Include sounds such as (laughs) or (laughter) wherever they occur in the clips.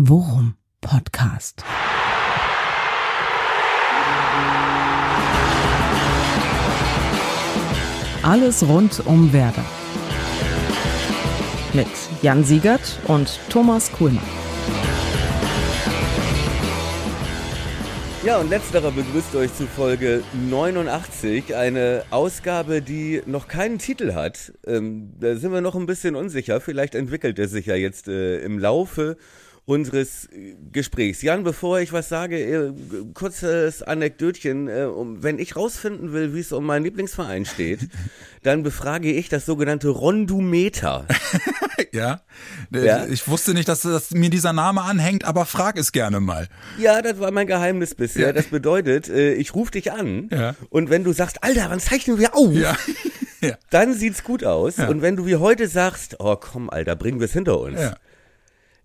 Worum Podcast. Alles rund um Werder. Mit Jan Siegert und Thomas Kuhlmann. Ja, und letzterer begrüßt euch zu Folge 89, eine Ausgabe, die noch keinen Titel hat. Ähm, da sind wir noch ein bisschen unsicher. Vielleicht entwickelt er sich ja jetzt äh, im Laufe unseres äh, Gesprächs. Jan, bevor ich was sage, äh, kurzes Anekdötchen. Äh, wenn ich rausfinden will, wie es um meinen Lieblingsverein steht, (laughs) dann befrage ich das sogenannte Rondumeter. (laughs) ja? Ja? Ich wusste nicht, dass, dass, mir dieser Name anhängt, aber frag es gerne mal. Ja, das war mein Geheimnis bisher. Ja. Das bedeutet, ich rufe dich an ja. und wenn du sagst, Alter, wann zeichnen wir auf? Ja. (laughs) Dann sieht's gut aus. Und wenn du wie heute sagst, oh komm, Alter, bringen wir es hinter uns. Ja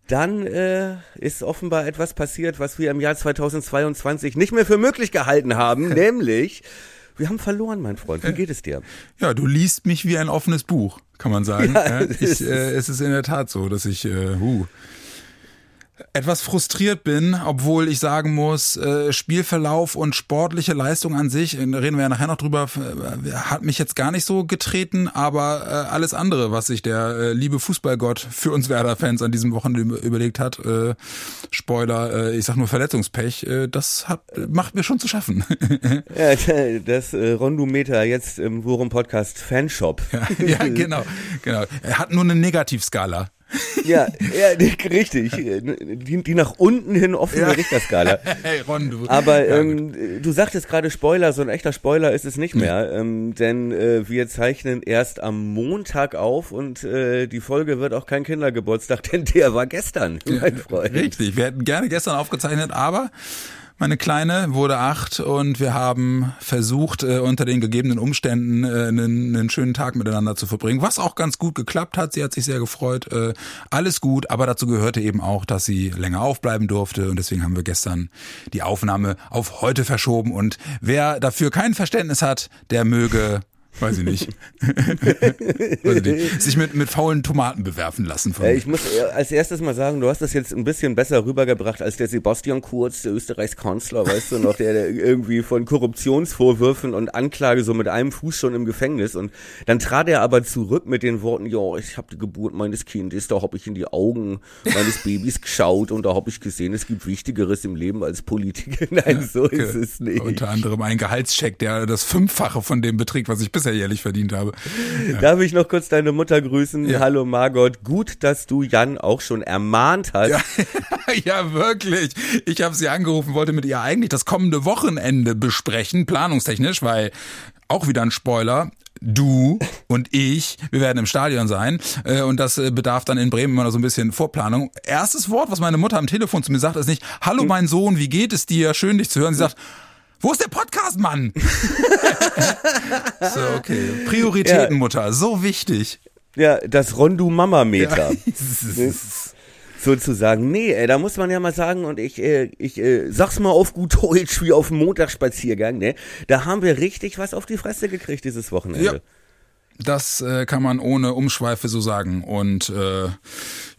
dann äh, ist offenbar etwas passiert, was wir im Jahr 2022 nicht mehr für möglich gehalten haben, (laughs) nämlich wir haben verloren, mein Freund. Wie geht es dir? Ja, du liest mich wie ein offenes Buch, kann man sagen. (laughs) Ja, ich, äh, es ist in der Tat so, dass ich, äh, huh, etwas frustriert bin, obwohl ich sagen muss, äh, Spielverlauf und sportliche Leistung an sich, reden wir ja nachher noch drüber, äh, hat mich jetzt gar nicht so getreten, aber äh, alles andere, was sich der liebe Fußballgott für uns Werder-Fans an diesem Wochenende überlegt hat, Spoiler, ich sag nur Verletzungspech, das hat, macht mir schon zu schaffen. (laughs) ja, das Rondumeter jetzt im Worum Podcast Fanshop. Ja, ja, genau, genau. Er hat nur eine Negativskala. Ja, ja, richtig. Die, die nach unten hin offene ja. Richterskala. (laughs) Hey, Ron, du. Aber ähm, du sagtest gerade Spoiler, so ein echter Spoiler ist es nicht mehr, ähm, denn äh, wir zeichnen erst am Montag auf und äh, die Folge wird auch kein Kindergeburtstag, (laughs) denn der war gestern, mein Freund. Richtig, wir hätten gerne gestern aufgezeichnet, aber meine Kleine wurde acht und wir haben versucht, äh, unter den gegebenen Umständen äh, einen, einen schönen Tag miteinander zu verbringen, was auch ganz gut geklappt hat. Sie hat sich sehr gefreut. Äh, alles gut, aber dazu gehörte eben auch, dass sie länger aufbleiben durfte und deswegen haben wir gestern die Aufnahme auf heute verschoben und wer dafür kein Verständnis hat, der möge Weiß ich nicht. (laughs) Weiß ich nicht. Sich mit, mit faulen Tomaten bewerfen lassen. Von ich muss als erstes mal sagen, du hast das jetzt ein bisschen besser rübergebracht als der Sebastian Kurz, der Österreichskanzler, weißt du noch, der, der irgendwie von Korruptionsvorwürfen und Anklage so mit einem Fuß schon im Gefängnis und dann trat er aber zurück mit den Worten, ja, ich habe die Geburt meines Kindes, da habe ich in die Augen meines Babys geschaut und da habe ich gesehen, es gibt Wichtigeres im Leben als Politiker. (laughs) Nein, ja, so ist es nicht. Unter anderem ein Gehaltscheck, der das Fünffache von dem beträgt, was ich bis bisher jährlich verdient habe. Ja. (laughs) Darf ich noch kurz deine Mutter grüßen? Ja. Hallo Margot, gut, dass du Jan auch schon ermahnt hast. Ja, (laughs) ja wirklich. Ich habe sie angerufen, wollte mit ihr eigentlich das kommende Wochenende besprechen, planungstechnisch, weil auch wieder ein Spoiler du und ich, wir werden im Stadion sein äh, und das äh, bedarf dann in Bremen immer noch so ein bisschen Vorplanung. Erstes Wort, was meine Mutter am Telefon zu mir sagt, ist nicht, hallo hm. mein Sohn, wie geht es dir? Schön dich zu hören. Sie sagt, wo ist der Podcast, Mann? (laughs) so, okay. Prioritäten, ja. Mutter, so wichtig. Ja, das Rondu-Mama-Meter. Ja. (laughs) sozusagen. Nee, ey, da muss man ja mal sagen, und ich, äh, ich äh, sag's mal auf gut Deutsch wie auf dem Montagsspaziergang, ne? Da haben wir richtig was auf die Fresse gekriegt dieses Wochenende. Ja. Das äh, kann man ohne Umschweife so sagen. Und äh,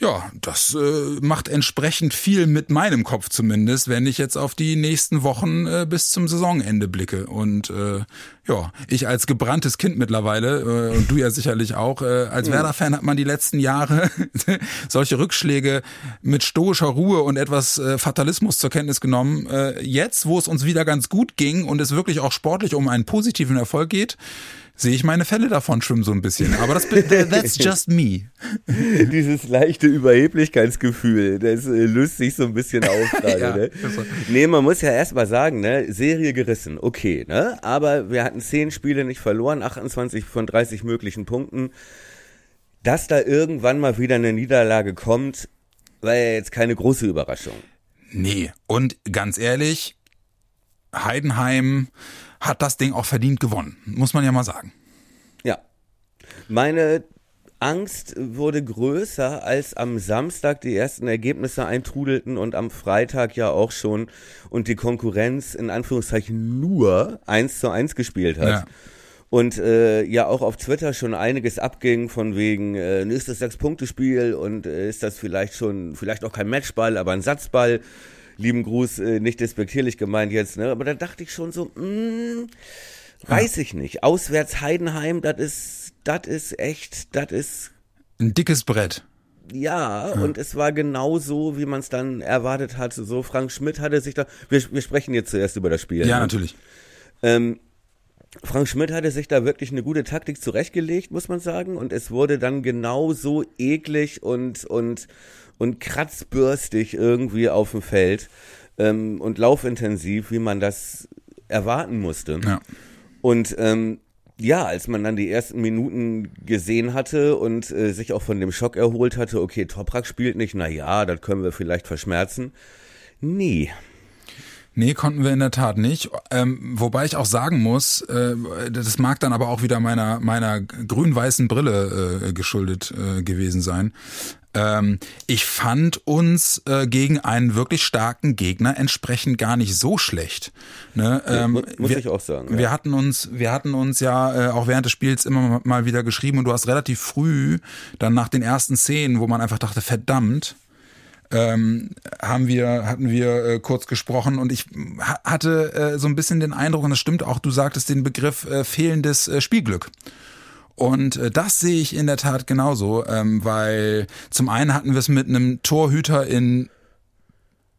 ja, das äh, macht entsprechend viel mit meinem Kopf zumindest, wenn ich jetzt auf die nächsten Wochen äh, bis zum Saisonende blicke. Und äh, ja, ich als gebranntes Kind mittlerweile, äh, und du ja sicherlich auch, äh, als mhm. Werder-Fan hat man die letzten Jahre (laughs) solche Rückschläge mit stoischer Ruhe und etwas äh, Fatalismus zur Kenntnis genommen. Äh, jetzt, wo es uns wieder ganz gut ging und es wirklich auch sportlich um einen positiven Erfolg geht, sehe ich meine Fälle davon schwimmen so ein bisschen. Aber das, that's just me. (laughs) Dieses leichte Überheblichkeitsgefühl, das äh, löst sich so ein bisschen (laughs) auf gerade. ja, ne? Nee, man muss ja erstmal sagen, ne, Serie gerissen, okay, ne? Aber wir hatten zehn Spiele nicht verloren, 28 von 30 möglichen Punkten. Dass da irgendwann mal wieder eine Niederlage kommt, war ja jetzt keine große Überraschung. Nee, und ganz ehrlich, Heidenheim hat das Ding auch verdient gewonnen, muss man ja mal sagen. Ja. Meine Angst wurde größer, als am Samstag die ersten Ergebnisse eintrudelten und am Freitag ja auch schon und die Konkurrenz in Anführungszeichen nur eins zu eins gespielt hat. Ja. und äh, ja auch auf Twitter schon einiges abging von wegen äh, nächstes Sechs-Punkte-Spiel und äh, ist das vielleicht schon, vielleicht auch kein Matchball, aber ein Satzball. Lieben Gruß, äh, nicht despektierlich gemeint jetzt, ne? Aber da dachte ich schon so, mh, mm, weiß ja. ich nicht. Auswärts Heidenheim, das ist, das ist echt, das ist ein dickes Brett. Ja, ja, und es war genau so, wie man es dann erwartet hatte. So, Frank Schmidt hatte sich da. Wir, wir sprechen jetzt zuerst über das Spiel. Ja, ne? natürlich. Ähm, Frank Schmidt hatte sich da wirklich eine gute Taktik zurechtgelegt, muss man sagen. Und es wurde dann genau so eklig und, und, und kratzbürstig irgendwie auf dem Feld ähm, und laufintensiv, wie man das erwarten musste. Ja. Und ähm, ja, als man dann die ersten Minuten gesehen hatte und äh, sich auch von dem Schock erholt hatte, okay, Toprak spielt nicht, na ja, das können wir vielleicht verschmerzen. Nie. Nee, konnten wir in der Tat nicht. Ähm, wobei ich auch sagen muss, äh, das mag dann aber auch wieder meiner meiner grün-weißen Brille äh, geschuldet äh, gewesen sein. Ähm, ich fand uns äh, gegen einen wirklich starken Gegner entsprechend gar nicht so schlecht. Ne? Ähm, muss wir, ich auch sagen. Ja. Wir hatten uns, wir hatten uns ja äh, auch während des Spiels immer mal wieder geschrieben und du hast relativ früh dann nach den ersten Szenen, wo man einfach dachte, verdammt, ähm, haben wir, hatten wir äh, kurz gesprochen und ich hatte äh, so ein bisschen den Eindruck, und das stimmt auch, du sagtest den Begriff äh, fehlendes äh, Spielglück. Und äh, das sehe ich in der Tat genauso, ähm, weil zum einen hatten wir es mit einem Torhüter in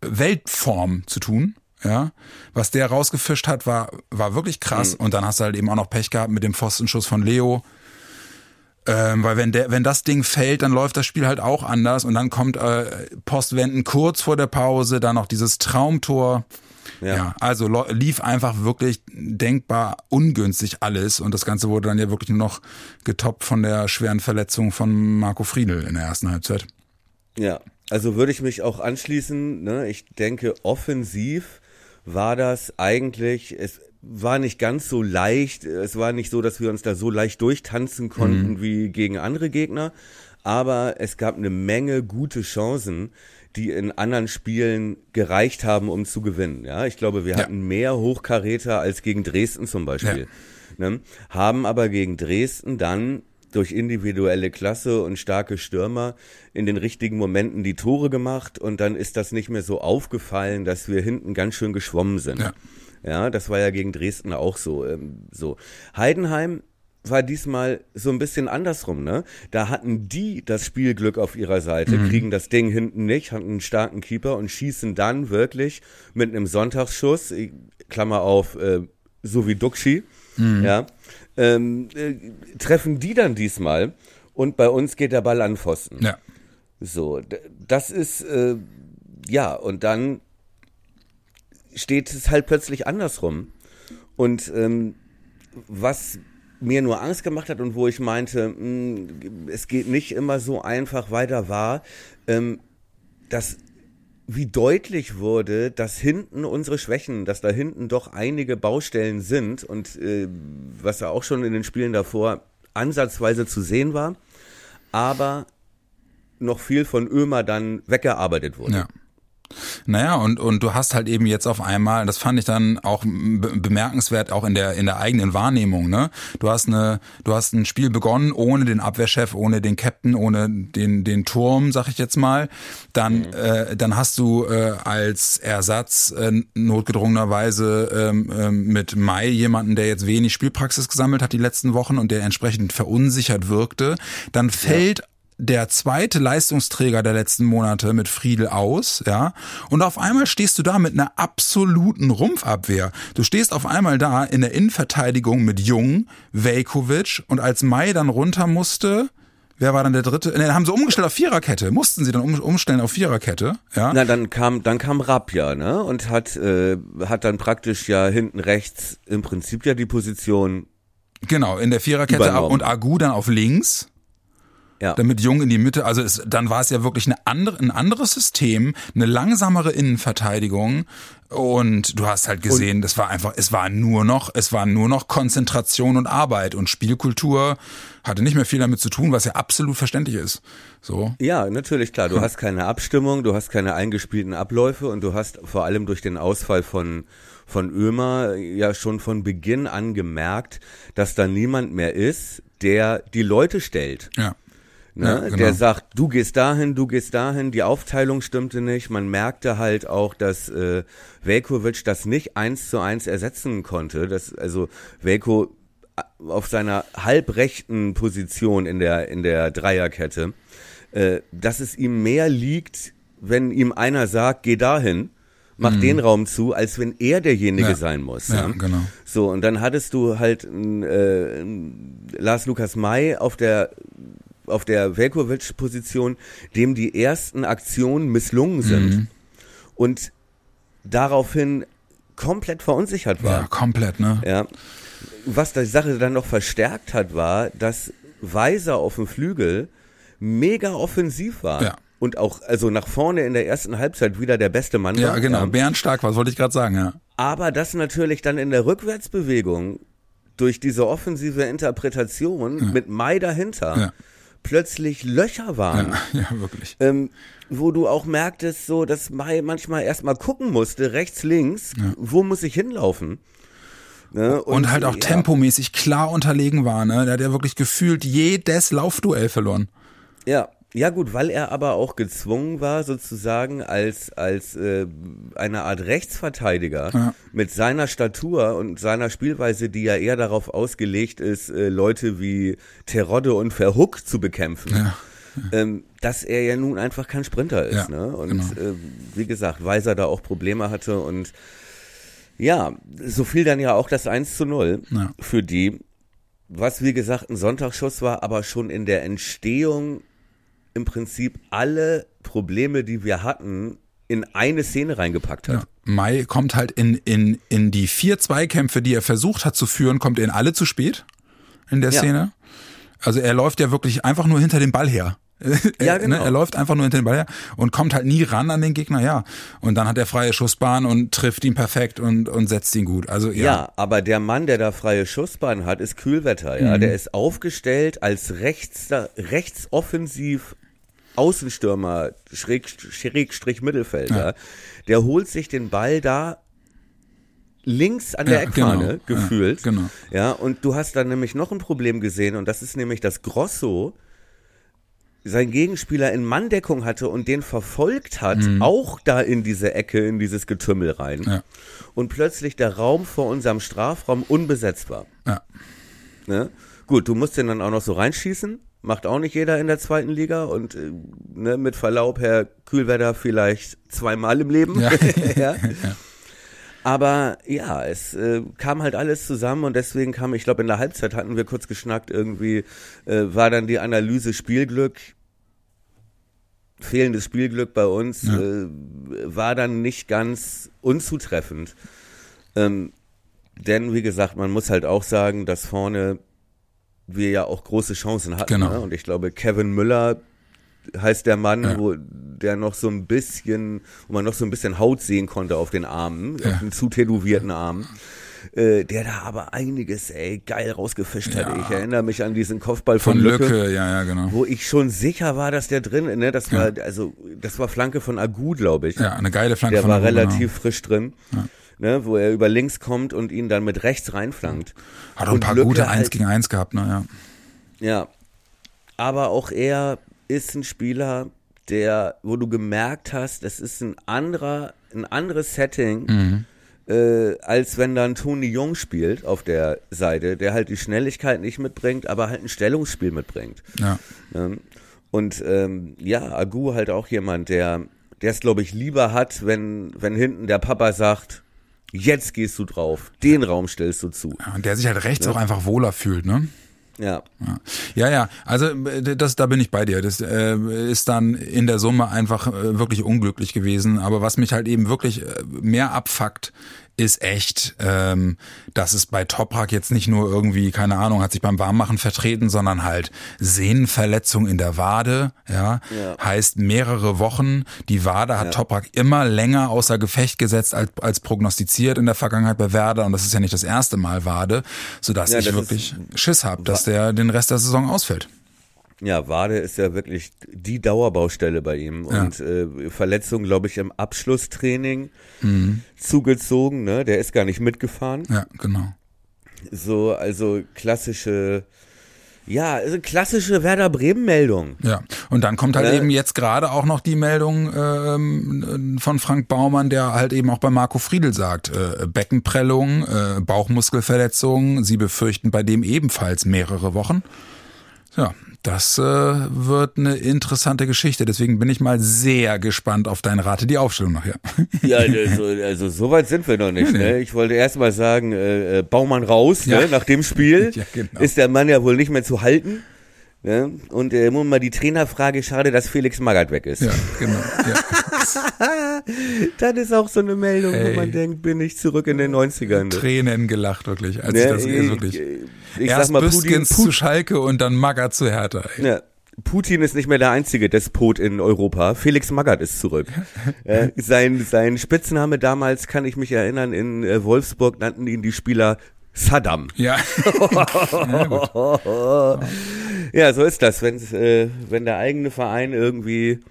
Weltform zu tun. Ja, was der rausgefischt hat, war, war wirklich krass. Mhm. Und dann hast du halt eben auch noch Pech gehabt mit dem Pfostenschuss von Leo. Ähm, weil wenn der, wenn das Ding fällt, dann läuft das Spiel halt auch anders und dann kommt äh, Postwenden kurz vor der Pause, dann noch dieses Traumtor. Ja. ja, also lief einfach wirklich denkbar ungünstig alles und das Ganze wurde dann ja wirklich nur noch getoppt von der schweren Verletzung von Marco Friedel in der ersten Halbzeit. Ja, also würde ich mich auch anschließen. Ne? Ich denke, offensiv war das eigentlich, es war nicht ganz so leicht. Es war nicht so, dass wir uns da so leicht durchtanzen konnten mhm. wie gegen andere Gegner. Aber es gab eine Menge gute Chancen, die in anderen Spielen gereicht haben, um zu gewinnen. Ja, ich glaube, wir ja. hatten mehr Hochkaräter als gegen Dresden zum Beispiel. Ja. Ne? Haben aber gegen Dresden dann durch individuelle Klasse und starke Stürmer in den richtigen Momenten die Tore gemacht und dann ist das nicht mehr so aufgefallen, dass wir hinten ganz schön geschwommen sind. Ja, ja das war ja gegen Dresden auch so. Ähm, so. Heidenheim war diesmal so ein bisschen andersrum, ne? Da hatten die das Spielglück auf ihrer Seite, mhm. kriegen das Ding hinten nicht, hatten einen starken Keeper und schießen dann wirklich mit einem Sonntagsschuss, Klammer auf, äh, so wie Duxi, mhm. ja, ähm, äh, treffen die dann diesmal und bei uns geht der Ball an Pfosten. Ja. So, das ist, äh, ja, und dann steht es halt plötzlich andersrum. Und ähm, was mir nur Angst gemacht hat und wo ich meinte, mh, hm, es geht nicht immer so einfach weiter war, ähm, dass wie deutlich wurde, dass hinten unsere Schwächen, dass da hinten doch einige Baustellen sind und äh, was ja auch schon in den Spielen davor ansatzweise zu sehen war, aber noch viel von Ömer dann weggearbeitet wurde. Ja. Naja, und, und du hast halt eben jetzt auf einmal, das fand ich dann auch bemerkenswert, auch in der, in der eigenen Wahrnehmung, ne? Du hast eine, du hast ein Spiel begonnen ohne den Abwehrchef, ohne den Captain, ohne den, den Turm, sag ich jetzt mal. Dann, mhm. äh, dann hast du äh, als Ersatz äh, notgedrungenerweise ähm, äh, mit Mai jemanden, der jetzt wenig Spielpraxis gesammelt hat die letzten Wochen und der entsprechend verunsichert wirkte. Dann fällt ja der zweite Leistungsträger der letzten Monate mit Friedel aus, ja, und auf einmal stehst du da mit einer absoluten Rumpfabwehr. Du stehst auf einmal da in der Innenverteidigung mit Jung, Velkovic und als Mai dann runter musste, Wer war dann der dritte? Ne, haben sie umgestellt auf Viererkette. Mussten sie dann um, umstellen auf Viererkette, ja? Na, dann kam, dann kam Rapp ja, ne? Und hat, äh, hat dann praktisch ja hinten rechts im Prinzip ja die Position. Genau, in der Viererkette übernommen. und Agu dann auf links. Ja. Damit Jung in die Mitte, also es, dann war es ja wirklich eine andere, ein anderes System, eine langsamere Innenverteidigung, Und du hast halt gesehen, das war einfach, es war nur noch, es war nur noch Konzentration und Arbeit und Spielkultur hatte nicht mehr viel damit zu tun, was ja absolut verständlich ist. So. Ja, natürlich, klar. Du (laughs) hast keine Abstimmung, du hast keine eingespielten Abläufe und du hast vor allem durch den Ausfall von, von Ömer ja schon von Beginn an gemerkt, dass da niemand mehr ist, der die Leute stellt. Ja. Ne? Ja, genau. Der sagt, du gehst dahin, du gehst dahin, die Aufteilung stimmte nicht. Man merkte halt auch, dass äh, Velkovic das nicht eins zu eins ersetzen konnte. Das, also Velko äh, auf seiner halbrechten Position in der, in der Dreierkette, äh, dass es ihm mehr liegt, wenn ihm einer sagt, geh dahin, mach den Raum zu, als wenn er derjenige Mhm. Ja. sein muss. Ja, ne? genau. So, und dann hattest du halt äh, Lars Lukas May auf der auf der Velkovic-Position, dem die ersten Aktionen misslungen sind Mhm. und daraufhin komplett verunsichert war. Ja, komplett, ne? Ja. Was die Sache dann noch verstärkt hat, war, dass Weiser auf dem Flügel mega offensiv war. Ja. Und auch, also nach vorne in der ersten Halbzeit wieder der beste Mann Ja, war. genau. Bärenstark, was wollte ich gerade sagen, ja. Aber das natürlich dann in der Rückwärtsbewegung durch diese offensive Interpretation mit Mai dahinter Ja. Plötzlich Löcher waren. Ja, (laughs) ja wirklich. Ähm, wo du auch merktest, so, dass Mai manchmal erstmal gucken musste, rechts, links, wo muss ich hinlaufen? Ne? Und, halt auch ja, tempomäßig klar unterlegen war, ne? Der hat ja wirklich gefühlt jedes Laufduell verloren. Ja, ja gut, weil er aber auch gezwungen war, sozusagen als als äh, eine Art Rechtsverteidiger Ja. mit seiner Statur und seiner Spielweise, die ja eher darauf ausgelegt ist, äh, Leute wie Terodde und Verhook zu bekämpfen. Ja. Ähm, dass er ja nun einfach kein Sprinter ist, Ja, ne? Und genau. äh, wie gesagt, Weiser da auch Probleme hatte und ja, so fiel dann ja auch das 1 zu 0 Ja. für die, was wie gesagt ein Sonntagsschuss war, aber schon in der Entstehung im Prinzip alle Probleme, die wir hatten, in eine Szene reingepackt hat. Ja. Mai kommt halt in, in, in die vier Zweikämpfe, die er versucht hat zu führen, kommt er in alle zu spät in der Ja. Szene. Also er läuft ja wirklich einfach nur hinter dem Ball her. (laughs) Ja, er, genau. ne, er läuft einfach nur hinter dem Ball her und kommt halt nie ran an den Gegner, ja. Und dann hat er freie Schussbahn und trifft ihn perfekt und, und setzt ihn gut. Also ja. Ja. aber der Mann, der da freie Schussbahn hat, ist Kühlwetter, ja. Der ist aufgestellt als rechts, rechtsoffensiv Außenstürmer, Schräg, Schrägstrich Mittelfelder. Der holt sich den Ball da links an der Ja, Eckfahne genau. gefühlt. Ja, genau. Ja, und du hast dann nämlich noch ein Problem gesehen und das ist nämlich, dass Grosso sein Gegenspieler in Manndeckung hatte und den verfolgt hat, auch da in diese Ecke, in dieses Getümmel rein. Mhm. Ja. Und plötzlich der Raum vor unserem Strafraum unbesetzt war. Ja. Ne? Gut, du musst den dann auch noch so reinschießen. Macht auch nicht jeder in der zweiten Liga und äh, ne, mit Verlaub, Herr Kühlwetter, vielleicht zweimal im Leben. Ja. (laughs) ja. Aber ja, es äh, kam halt alles zusammen und deswegen kam, ich glaube, in der Halbzeit hatten wir kurz geschnackt, irgendwie äh, war dann die Analyse Spielglück. Fehlendes Spielglück bei uns Ja. äh, war dann nicht ganz unzutreffend. Ähm, denn wie gesagt, man muss halt auch sagen, dass vorne wir ja auch große Chancen hatten. Genau. Ne? Und ich glaube, Kevin Müller heißt der Mann, Ja. wo der noch so ein bisschen, wo man noch so ein bisschen Haut sehen konnte auf den Armen, Ja. auf den zu tätowierten Armen. Äh, der da aber einiges, ey, geil rausgefischt hat. Ja. Ich erinnere mich an diesen Kopfball von, Von Lücke, Lücke, ja, ja, genau. wo ich schon sicher war, dass der drin, ne, das war, also, das war Flanke von Agu, glaube ich. Ja, eine geile Flanke Der von war Agu, genau. relativ frisch drin. Ne, wo er über links kommt und ihn dann mit rechts reinflankt. Hat auch ein Und paar Lücke gute halt- 1 gegen 1 gehabt, ne, ja. Ja. Aber auch er ist ein Spieler, der, wo du gemerkt hast, es ist ein anderer, ein anderes Setting, Mhm. äh, als wenn dann Toni Jung spielt auf der Seite, der halt die Schnelligkeit nicht mitbringt, aber halt ein Stellungsspiel mitbringt. Ja. Ähm, Und ähm, ja, Agu halt auch jemand, der der es, glaube ich, lieber hat, wenn, wenn hinten der Papa sagt, jetzt gehst du drauf, den Raum stellst du zu. Ja, Und der sich halt rechts auch einfach wohler fühlt, ne? Ja. Ja, ja, ja. also äh, das, da bin ich bei dir. Das äh, ist dann in der Summe einfach äh, wirklich unglücklich gewesen. Aber was mich halt eben wirklich äh, mehr abfuckt, ist echt, ähm, dass es bei Toprak jetzt nicht nur irgendwie, keine Ahnung, hat sich beim Warmmachen vertreten, sondern halt Sehnenverletzung in der Wade, ja, Ja. heißt mehrere Wochen. Die Wade hat Ja. Toprak immer länger außer Gefecht gesetzt als, als prognostiziert in der Vergangenheit bei Werder und das ist ja nicht das erste Mal Wade, sodass Ja, ich wirklich Schiss habe, dass der den Rest der Saison ausfällt. Ja, Wade ist ja wirklich die Dauerbaustelle bei ihm Ja. und äh, Verletzung, glaube ich, im Abschlusstraining Mhm. zugezogen. Ne, der ist gar nicht mitgefahren. Ja, genau. So, also klassische, ja, also klassische Werder Bremen Meldung. Ja, und dann kommt halt Ja. eben jetzt gerade auch noch die Meldung ähm, von Frank Baumann, der halt eben auch bei Marco Friedl sagt, äh, Beckenprellung, äh, Bauchmuskelverletzung, sie befürchten bei dem ebenfalls mehrere Wochen. Ja, das äh, wird eine interessante Geschichte. Deswegen bin ich mal sehr gespannt auf deine Rate, die Aufstellung nachher. (laughs) Ja, also, also so weit sind wir noch nicht. Nee, nee. Ne? Ich wollte erst mal sagen, äh, äh, Baumann raus, Ja. ne? nach dem Spiel (laughs) Ja, genau. ist der Mann ja wohl nicht mehr zu halten. Ne? Und äh, nun mal die Trainerfrage, schade, dass Felix Magath weg ist. ja, genau. Ja. (laughs) Das ist auch so eine Meldung, Ey. wo man denkt, bin ich zurück in den 90ern. Ne? Tränen gelacht, wirklich. Als Ne, ich das ich, ist wirklich. ich Erst sag mal, Putin, Büskens zu Schalke und dann Magger zu Hertha. Ey. Ja. Putin ist nicht mehr der einzige Despot in Europa. Felix Magath ist zurück. (laughs) äh, sein, sein Spitzname damals, kann ich mich erinnern, in äh, Wolfsburg nannten ihn die Spieler Saddam. Ja. (laughs) ja. Ja, so ist das. Wenn's, äh, wenn der eigene Verein irgendwie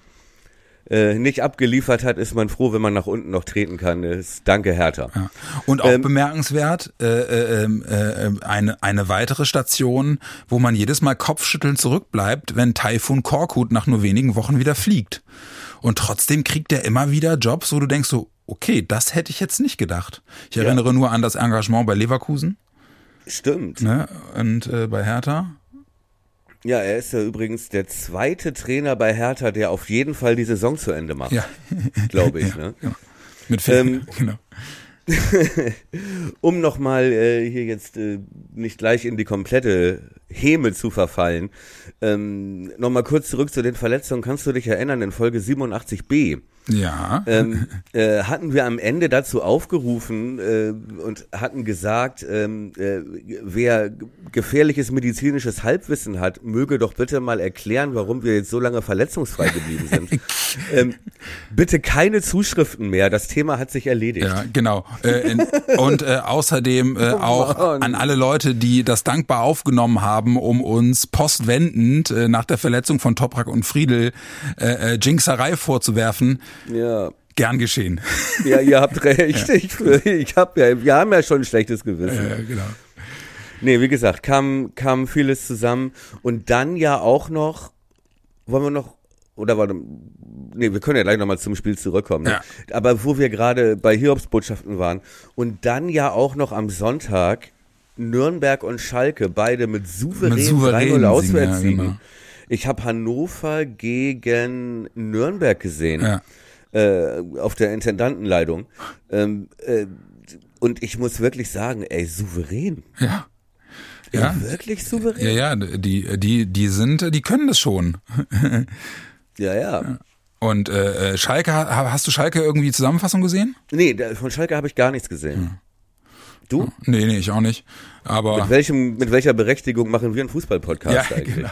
äh, nicht abgeliefert hat, ist man froh, wenn man nach unten noch treten kann. Das, danke, Hertha. Ja. Und auch Ähm, bemerkenswert, äh, äh, äh, äh, eine, eine weitere Station, wo man jedes Mal kopfschüttelnd zurückbleibt, wenn Taifun Korkut nach nur wenigen Wochen wieder fliegt. Und trotzdem kriegt er immer wieder Jobs, wo du denkst so, okay, das hätte ich jetzt nicht gedacht. Ich erinnere nur an das Engagement bei Leverkusen Stimmt. ne? und äh, bei Hertha. Ja, er ist ja übrigens der zweite Trainer bei Hertha, der auf jeden Fall die Saison zu Ende macht, Ja, (laughs) glaube ich. ja, Ne? genau. Mit Phil, Ähm, (laughs) genau. (laughs) Um nochmal äh, hier jetzt äh, nicht gleich in die komplette Häme zu verfallen, ähm, nochmal kurz zurück zu den Verletzungen. Kannst du dich erinnern, in Folge 87b Ja. ähm, äh, hatten wir am Ende dazu aufgerufen äh, und hatten gesagt, ähm, äh, wer gefährliches medizinisches Halbwissen hat, möge doch bitte mal erklären, warum wir jetzt so lange verletzungsfrei geblieben sind. (laughs) ähm, bitte keine Zuschriften mehr, das Thema hat sich erledigt. Ja, genau. Äh, in, und äh, außerdem äh, (laughs) auch Mann. an alle Leute, die das dankbar aufgenommen haben, um uns postwendend äh, nach der Verletzung von Toprak und Friedel Jinxerei vorzuwerfen. Ja. Gern geschehen. (laughs) Ja, ihr habt recht. Ich, ich hab ja, wir haben ja schon ein schlechtes Gewissen. Äh, genau. Nee, wie gesagt, kam, kam vieles zusammen. Und dann ja auch noch, wollen wir noch, oder warte, nee, wir können ja gleich nochmal zum Spiel zurückkommen. Ne? Ja. Aber wo wir gerade bei Hiobsbotschaften waren. Und dann ja auch noch am Sonntag Nürnberg und Schalke, beide mit souveränen, Mit souveränen 3-0 Siegen, ja, genau. Ich habe Hannover gegen Nürnberg gesehen Ja. Äh, auf der Intendantenleitung. Ähm, äh, und ich muss wirklich sagen, ey, souverän. Ja. Ja. Ja. Wirklich souverän? Ja, ja, die, die, die sind, die können das schon. (laughs) Ja, ja. Und äh, äh, Schalke, ha- hast du Schalke irgendwie Zusammenfassung gesehen? Nee, von Schalke habe ich gar nichts gesehen. Du? Nee, nee, ich auch nicht. Aber Mit, welchem, mit welcher Berechtigung machen wir einen Fußball-Podcast Ja, (laughs) eigentlich? genau.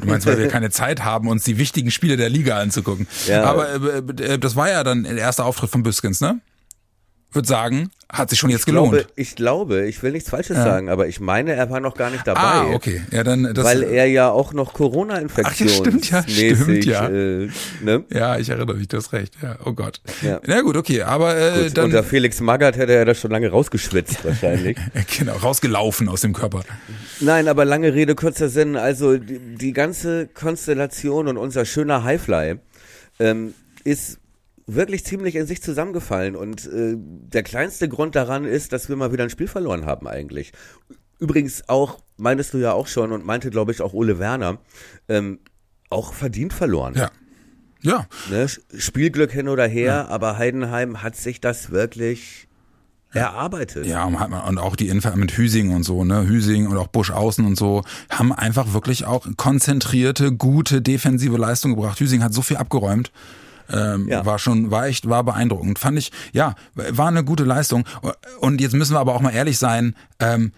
Du meinst, weil wir keine Zeit haben, uns die wichtigen Spiele der Liga anzugucken. Ja. Aber äh, äh, das war ja dann der erste Auftritt von Büskens, ne? Würde sagen, hat sich schon jetzt gelohnt. Glaube, ich glaube, ich will nichts Falsches sagen, aber ich meine, er war noch gar nicht dabei. ah, okay. Ja, dann das. Weil er ja auch noch Corona-Infektion Ach ja, stimmt, ja, stimmt, ja. Äh, ne? ja, ich erinnere mich, du hast recht. Ja, oh Gott. Ja. Na gut, okay, aber äh, Gut, dann unter Felix Magath hätte er das schon lange rausgeschwitzt (laughs) wahrscheinlich. genau rausgelaufen aus dem Körper. Nein, aber lange Rede, kurzer Sinn. Also die, die ganze Konstellation und unser schöner Highfly ähm, ist wirklich ziemlich in sich zusammengefallen. Und äh, der kleinste Grund daran ist, dass wir mal wieder ein Spiel verloren haben eigentlich. Übrigens auch, meintest du ja auch schon und meinte, glaube ich, auch Ole Werner, ähm, auch verdient verloren. Ja. Ja, Ne? Spielglück hin oder her, aber Heidenheim hat sich das wirklich erarbeitet. Ja, und auch die Info mit Hüsing und so, ne? Hüsing und auch Busch außen und so, haben einfach wirklich auch konzentrierte, gute defensive Leistung gebracht. Hüsing hat so viel abgeräumt. Ähm, ja. War schon, war echt, war beeindruckend. Fand ich, ja, war eine gute Leistung. Und jetzt müssen wir aber auch mal ehrlich sein, ähm,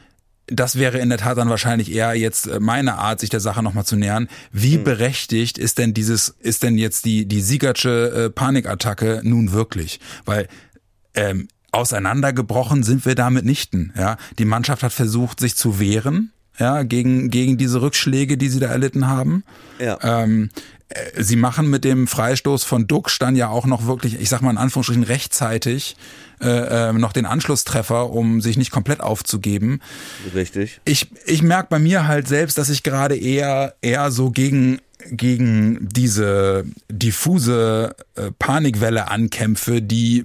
das wäre in der Tat dann wahrscheinlich eher jetzt äh, meine Art, sich der Sache nochmal zu nähern. Wie hm. berechtigt ist denn dieses, ist denn jetzt die, die Siegertsche äh, Panikattacke nun wirklich? Weil ähm, auseinandergebrochen sind wir damit nichten. Ja, die Mannschaft hat versucht, sich zu wehren. Ja, gegen, gegen diese Rückschläge, die sie da erlitten haben. Ja. Ähm, äh, sie machen mit dem Freistoß von Duxch dann ja auch noch wirklich, ich sag mal in Anführungsstrichen, rechtzeitig äh, äh, noch den Anschlusstreffer, um sich nicht komplett aufzugeben. Richtig. Ich, ich merke bei mir halt selbst, dass ich gerade eher, eher so gegen gegen diese diffuse äh, Panikwelle ankämpfe, die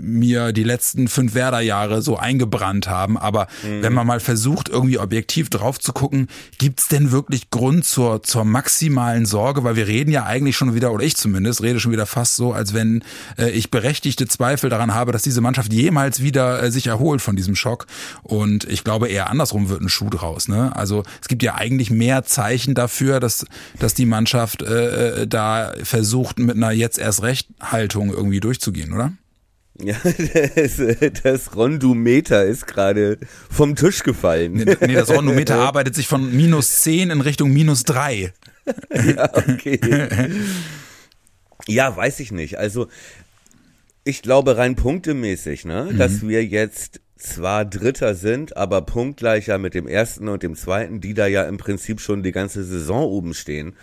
mir die letzten fünf Werder-Jahre so eingebrannt haben. Aber mhm. wenn man mal versucht, irgendwie objektiv drauf zu gucken, gibt's denn wirklich Grund zur, zur maximalen Sorge? Weil wir reden ja eigentlich schon wieder, oder ich zumindest, rede schon wieder fast so, als wenn äh, ich berechtigte Zweifel daran habe, dass diese Mannschaft jemals wieder äh, sich erholt von diesem Schock. Und ich glaube, eher andersrum wird ein Schuh draus. Ne? Also es gibt ja eigentlich mehr Zeichen dafür, dass, dass dass die Mannschaft äh, äh, da versucht, mit einer jetzt erst recht Haltung irgendwie durchzugehen, oder? (laughs) Ja, das, das Rondometer ist gerade vom Tisch gefallen. Nee, nee, das Rondometer (laughs) arbeitet sich von minus 10 in Richtung minus 3. (laughs) Ja, okay. Ja, weiß ich nicht. Also, ich glaube rein punktemäßig, ne, mhm. dass wir jetzt zwar Dritter sind, aber punktgleicher mit dem ersten und dem zweiten, die da ja im Prinzip schon die ganze Saison oben stehen.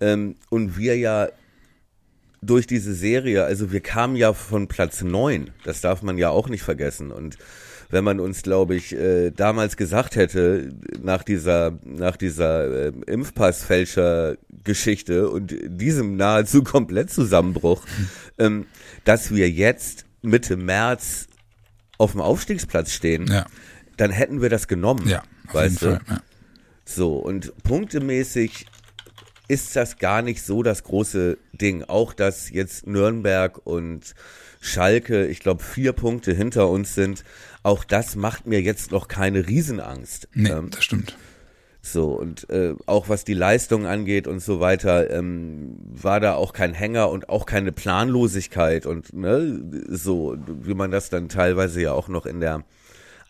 Ähm, und wir ja durch diese Serie, also wir kamen ja von Platz neun, das darf man ja auch nicht vergessen. Und wenn man uns, glaube ich, äh, damals gesagt hätte, nach dieser, nach dieser äh, Impfpassfälscher-Geschichte und diesem nahezu komplett Zusammenbruch, (laughs) ähm, dass wir jetzt Mitte März auf dem Aufstiegsplatz stehen, ja. dann hätten wir das genommen. Ja, auf weißt jeden du? Fall, ja. So, und punktemäßig ist das gar nicht so das große Ding. Auch dass jetzt Nürnberg und Schalke, ich glaube, vier Punkte hinter uns sind, auch das macht mir jetzt noch keine Riesenangst. Nee, ähm, das stimmt. So, und äh, auch was die Leistung angeht und so weiter, ähm, war da auch kein Hänger und auch keine Planlosigkeit und ne, so, wie man das dann teilweise ja auch noch in der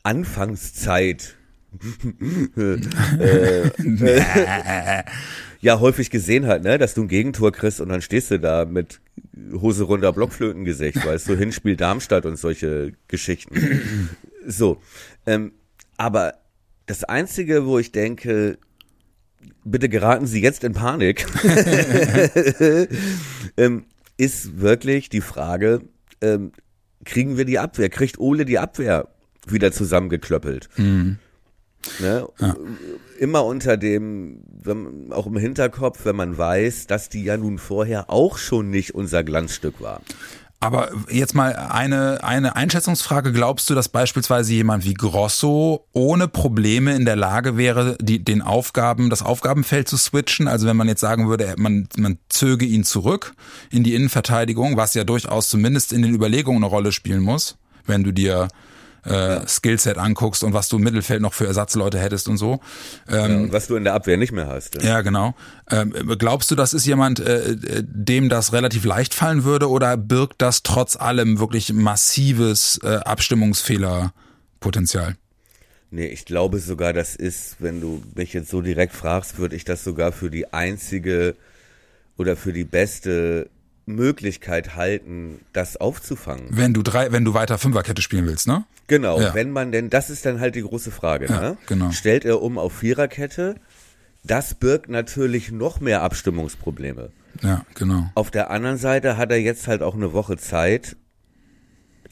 Anfangszeit (laughs) äh, äh, (laughs) ja häufig gesehen hat, ne, dass du ein Gegentor kriegst und dann stehst du da mit Hose runter Blockflötengesicht, weißt du, Hinspiel Darmstadt und solche Geschichten. So, ähm, aber das Einzige, wo ich denke, bitte geraten Sie jetzt in Panik, (laughs) ähm, ist wirklich die Frage, ähm, kriegen wir die Abwehr? Kriegt Ole die Abwehr wieder zusammengeklöppelt? Mhm. Ne? Ja. Immer unter dem, wenn, auch im Hinterkopf, wenn man weiß, dass die ja nun vorher auch schon nicht unser Glanzstück war. Aber jetzt mal eine, eine Einschätzungsfrage. Glaubst du, dass beispielsweise jemand wie Grosso ohne Probleme in der Lage wäre, die, den Aufgaben, das Aufgabenfeld zu switchen? Also wenn man jetzt sagen würde, man, man zöge ihn zurück in die Innenverteidigung, was ja durchaus zumindest in den Überlegungen eine Rolle spielen muss, wenn du dir äh, Skillset anguckst und was du im Mittelfeld noch für Ersatzleute hättest und so. Ähm, ja, was du in der Abwehr nicht mehr hast. Ja, ja genau. Ähm, glaubst du, das ist jemand, äh, dem das relativ leicht fallen würde oder birgt das trotz allem wirklich massives äh, Abstimmungsfehlerpotenzial? Nee, ich glaube sogar, das ist, wenn du mich jetzt so direkt fragst, würde ich das sogar für die einzige oder für die beste Möglichkeit halten, das aufzufangen. Wenn du drei, wenn du weiter Fünferkette spielen willst, ne? Genau, ja. wenn man denn, das ist dann halt die große Frage, ja, ne? Genau. Stellt er um auf Viererkette, das birgt natürlich noch mehr Abstimmungsprobleme. Ja, genau. Auf der anderen Seite hat er jetzt halt auch eine Woche Zeit,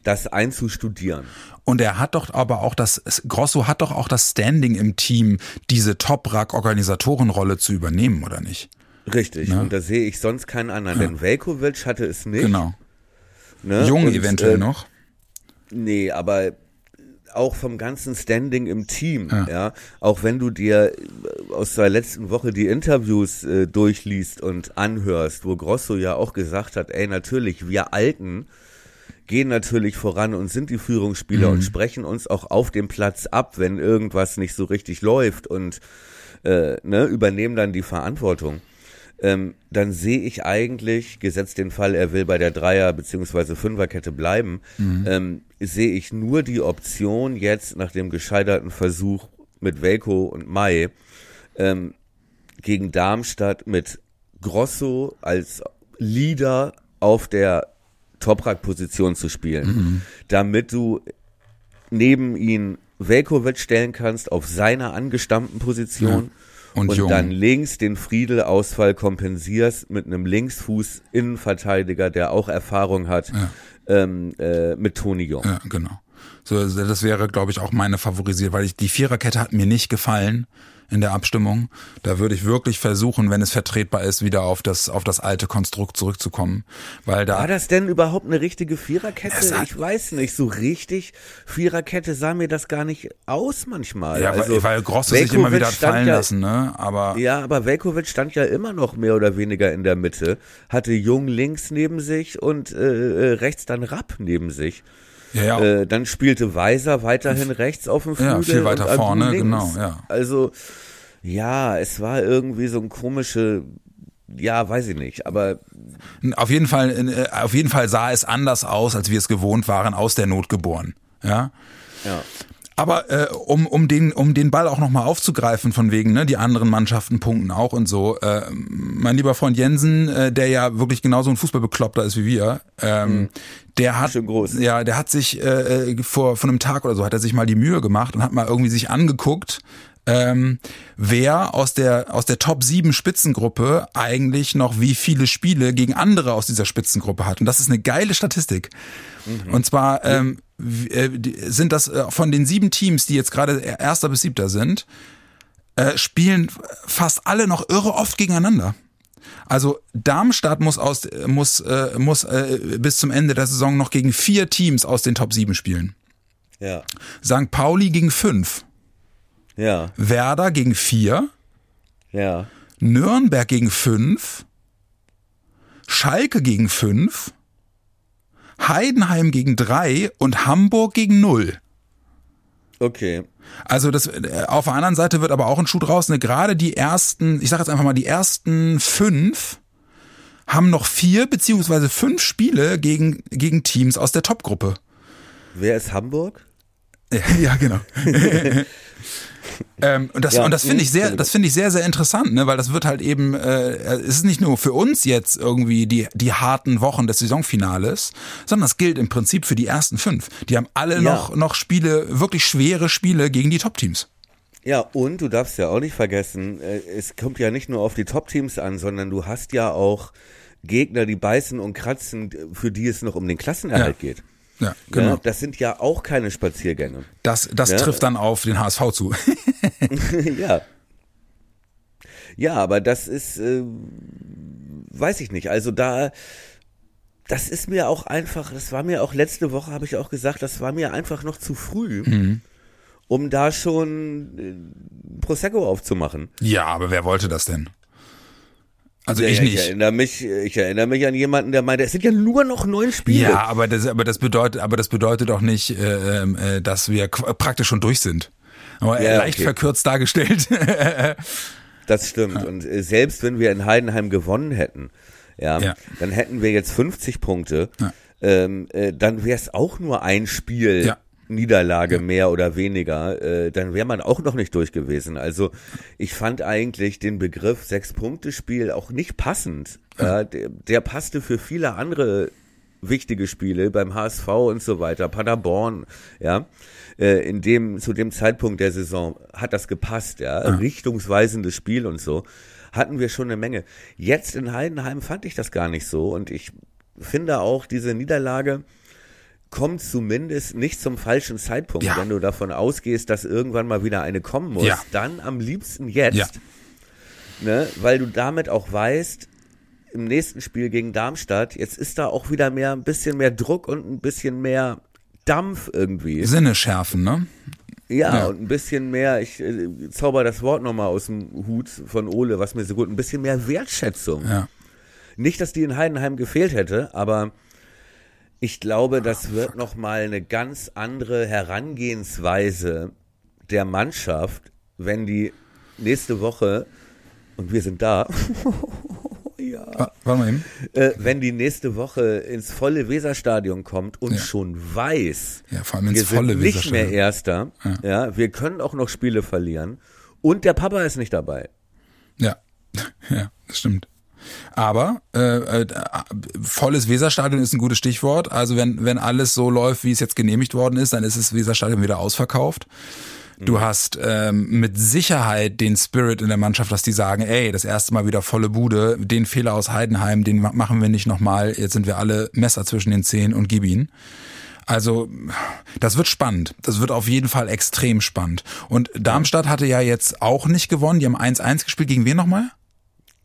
das einzustudieren. Und er hat doch aber auch das, Grosso hat doch auch das Standing im Team, diese Top-Rack-Organisatorenrolle zu übernehmen, oder nicht? Richtig, ne? und da sehe ich sonst keinen anderen, ja. denn Velkovic hatte es nicht. Genau. Ne? Jung und, eventuell äh, noch. Nee, aber auch vom ganzen Standing im Team, ja. ja. Auch wenn du dir aus der letzten Woche die Interviews äh, durchliest und anhörst, wo Grosso ja auch gesagt hat, ey, natürlich, wir Alten gehen natürlich voran und sind die Führungsspieler mhm. und sprechen uns auch auf dem Platz ab, wenn irgendwas nicht so richtig läuft und äh, ne, übernehmen dann die Verantwortung ähm, dann sehe ich eigentlich, gesetzt den Fall, er will bei der Dreier- bzw. Fünferkette bleiben, Mhm. ähm, sehe ich nur die Option jetzt nach dem gescheiterten Versuch mit Velko und Mai ähm, gegen Darmstadt mit Grosso als Leader auf der Toprak-Position zu spielen, Mhm. damit du neben ihn Velkovic stellen kannst auf seiner angestammten Position Und und, dann links den Friedel-Ausfall kompensierst mit einem Linksfuß-Innenverteidiger, der auch Erfahrung hat ähm, äh, mit Toni Jung. Ja, genau. So, also das wäre, glaube ich, auch meine favorisiert, weil ich die Viererkette hat mir nicht gefallen in der Abstimmung. Da würde ich wirklich versuchen, wenn es vertretbar ist, wieder auf das auf das alte Konstrukt zurückzukommen, weil da War das denn überhaupt eine richtige Viererkette? Ich weiß nicht, so richtig Viererkette sah mir das gar nicht aus manchmal. ja, also, weil, weil Grosse sich immer Velkovic wieder hat fallen ja, lassen, ne? Aber Ja, aber Velkovic stand ja immer noch mehr oder weniger in der Mitte, hatte Jung links neben sich und äh, äh, rechts dann Rapp neben sich. Ja, ja, Äh, dann spielte Weiser weiterhin rechts auf dem Flügel. Ja, viel weiter vorne, links. genau, ja. Also, ja, es war irgendwie so ein komische, ja, weiß ich nicht, aber auf jeden Fall äh, auf jeden Fall sah es anders aus, als wir es gewohnt waren, aus der Not geboren. Ja. ja. Aber äh, um, um, den, um den Ball auch nochmal aufzugreifen, von wegen, ne, die anderen Mannschaften punkten auch und so. Äh, mein lieber Freund Jensen, äh, der ja wirklich genauso ein Fußballbekloppter ist wie wir, ähm, der hat ja, der hat sich äh, äh, vor, vor einem Tag oder so hat er sich mal die Mühe gemacht und hat mal irgendwie sich angeguckt, ähm, wer aus der aus der Top 7 Spitzengruppe eigentlich noch wie viele Spiele gegen andere aus dieser Spitzengruppe hat. Und das ist eine geile Statistik. Und zwar ähm, äh, sind das äh, von den sieben Teams, die jetzt gerade erster bis siebter sind, äh, spielen fast alle noch irre oft gegeneinander. Also Darmstadt muss aus muss äh, muss äh, bis zum Ende der Saison noch gegen vier Teams aus den Top 7 spielen. Ja, St. Pauli gegen fünf, ja, Werder gegen vier, ja. Nürnberg gegen fünf, Schalke gegen fünf, Heidenheim gegen drei und Hamburg gegen null. Okay. Also das äh, auf der anderen Seite wird aber auch ein Schuh draus. Ne? Gerade die ersten, ich sage jetzt einfach mal die ersten fünf haben noch vier beziehungsweise fünf Spiele gegen gegen Teams aus der Topgruppe. Wer ist Hamburg? (laughs) Ja, genau. (laughs) ähm, und das, Ja, und das finde ich sehr, das finde ich sehr, sehr interessant, ne? weil das wird halt eben, äh, es ist nicht nur für uns jetzt irgendwie die, die harten Wochen des Saisonfinales, sondern das gilt im Prinzip für die ersten fünf. Die haben alle Ja. noch, noch Spiele, wirklich schwere Spiele gegen die Top-Teams. Ja, und du darfst ja auch nicht vergessen, äh, es kommt ja nicht nur auf die Top-Teams an, sondern du hast ja auch Gegner, die beißen und kratzen, für die es noch um den Klassenerhalt Ja. geht. Ja, genau. Ja, das sind ja auch keine Spaziergänge. Das, das Ja. trifft dann auf den HSV zu. (laughs) (laughs) ja. Ja, aber das ist, äh, weiß ich nicht. Also da, das ist mir auch einfach, das war mir auch letzte Woche, habe ich auch gesagt, das war mir einfach noch zu früh, Mhm. um da schon äh, Prosecco aufzumachen. ja, aber wer wollte das denn? Also Ja, ich ja, nicht. Ich erinnere mich, ich erinnere mich an jemanden, der meinte, es sind ja nur noch neun Spiele. Ja, aber das, aber das bedeutet, aber das bedeutet auch nicht, äh, ähm, äh, dass wir praktisch schon durch sind. Aber Ja, leicht okay. verkürzt dargestellt. (laughs) Das stimmt. Und äh, selbst wenn wir in Heidenheim gewonnen hätten, ja, Ja. dann hätten wir jetzt 50 Punkte. Ja. Ähm, äh, dann wäre es auch nur ein Spiel Ja. Niederlage mehr oder weniger. Äh, dann wäre man auch noch nicht durch gewesen. Also ich fand eigentlich den Begriff Sechs-Punkte-Spiel auch nicht passend. Ja, der, der passte für viele andere wichtige Spiele beim HSV und so weiter, Paderborn, ja, äh, in dem, zu dem Zeitpunkt der Saison hat das gepasst, ja, richtungsweisendes Spiel und so, hatten wir schon eine Menge. Jetzt in Heidenheim fand ich das gar nicht so und ich finde auch, diese Niederlage kommt zumindest nicht zum falschen Zeitpunkt, Ja. wenn du davon ausgehst, dass irgendwann mal wieder eine kommen muss, Ja. dann am liebsten jetzt, Ja. ne, weil du damit auch weißt, im nächsten Spiel gegen Darmstadt, jetzt ist da auch wieder mehr, ein bisschen mehr Druck und ein bisschen mehr Dampf irgendwie. Sinne schärfen, ne? Ja, Ja. und ein bisschen mehr, ich äh, zauber das Wort nochmal aus dem Hut von Ole, was mir so gut, ein bisschen mehr Wertschätzung. Ja. Nicht, dass die in Heidenheim gefehlt hätte, aber ich glaube, das wird nochmal eine ganz andere Herangehensweise der Mannschaft, wenn die nächste Woche, und wir sind da, (laughs) Wa- Warte mal eben. Äh, wenn die nächste Woche ins volle Weserstadion kommt und Ja. schon weiß, Ja, vor allem ins wir volle sind nicht mehr. Erster, ja. wir können auch noch Spiele verlieren und der Papa ist nicht dabei. Ja, (laughs) ja, das stimmt. Aber äh, äh, volles Weserstadion ist ein gutes Stichwort. Also wenn, wenn alles so läuft, wie es jetzt genehmigt worden ist, dann ist das Weserstadion wieder ausverkauft. Du hast ähm, mit Sicherheit den Spirit in der Mannschaft, dass die sagen, ey, das erste Mal wieder volle Bude, den Fehler aus Heidenheim, den ma- machen wir nicht nochmal, jetzt sind wir alle Messer zwischen den Zehen und gib ihn. Also, das wird spannend. Das wird auf jeden Fall extrem spannend. Und Darmstadt hatte ja jetzt auch nicht gewonnen. Die haben 1-1 gespielt. Gegen wen nochmal?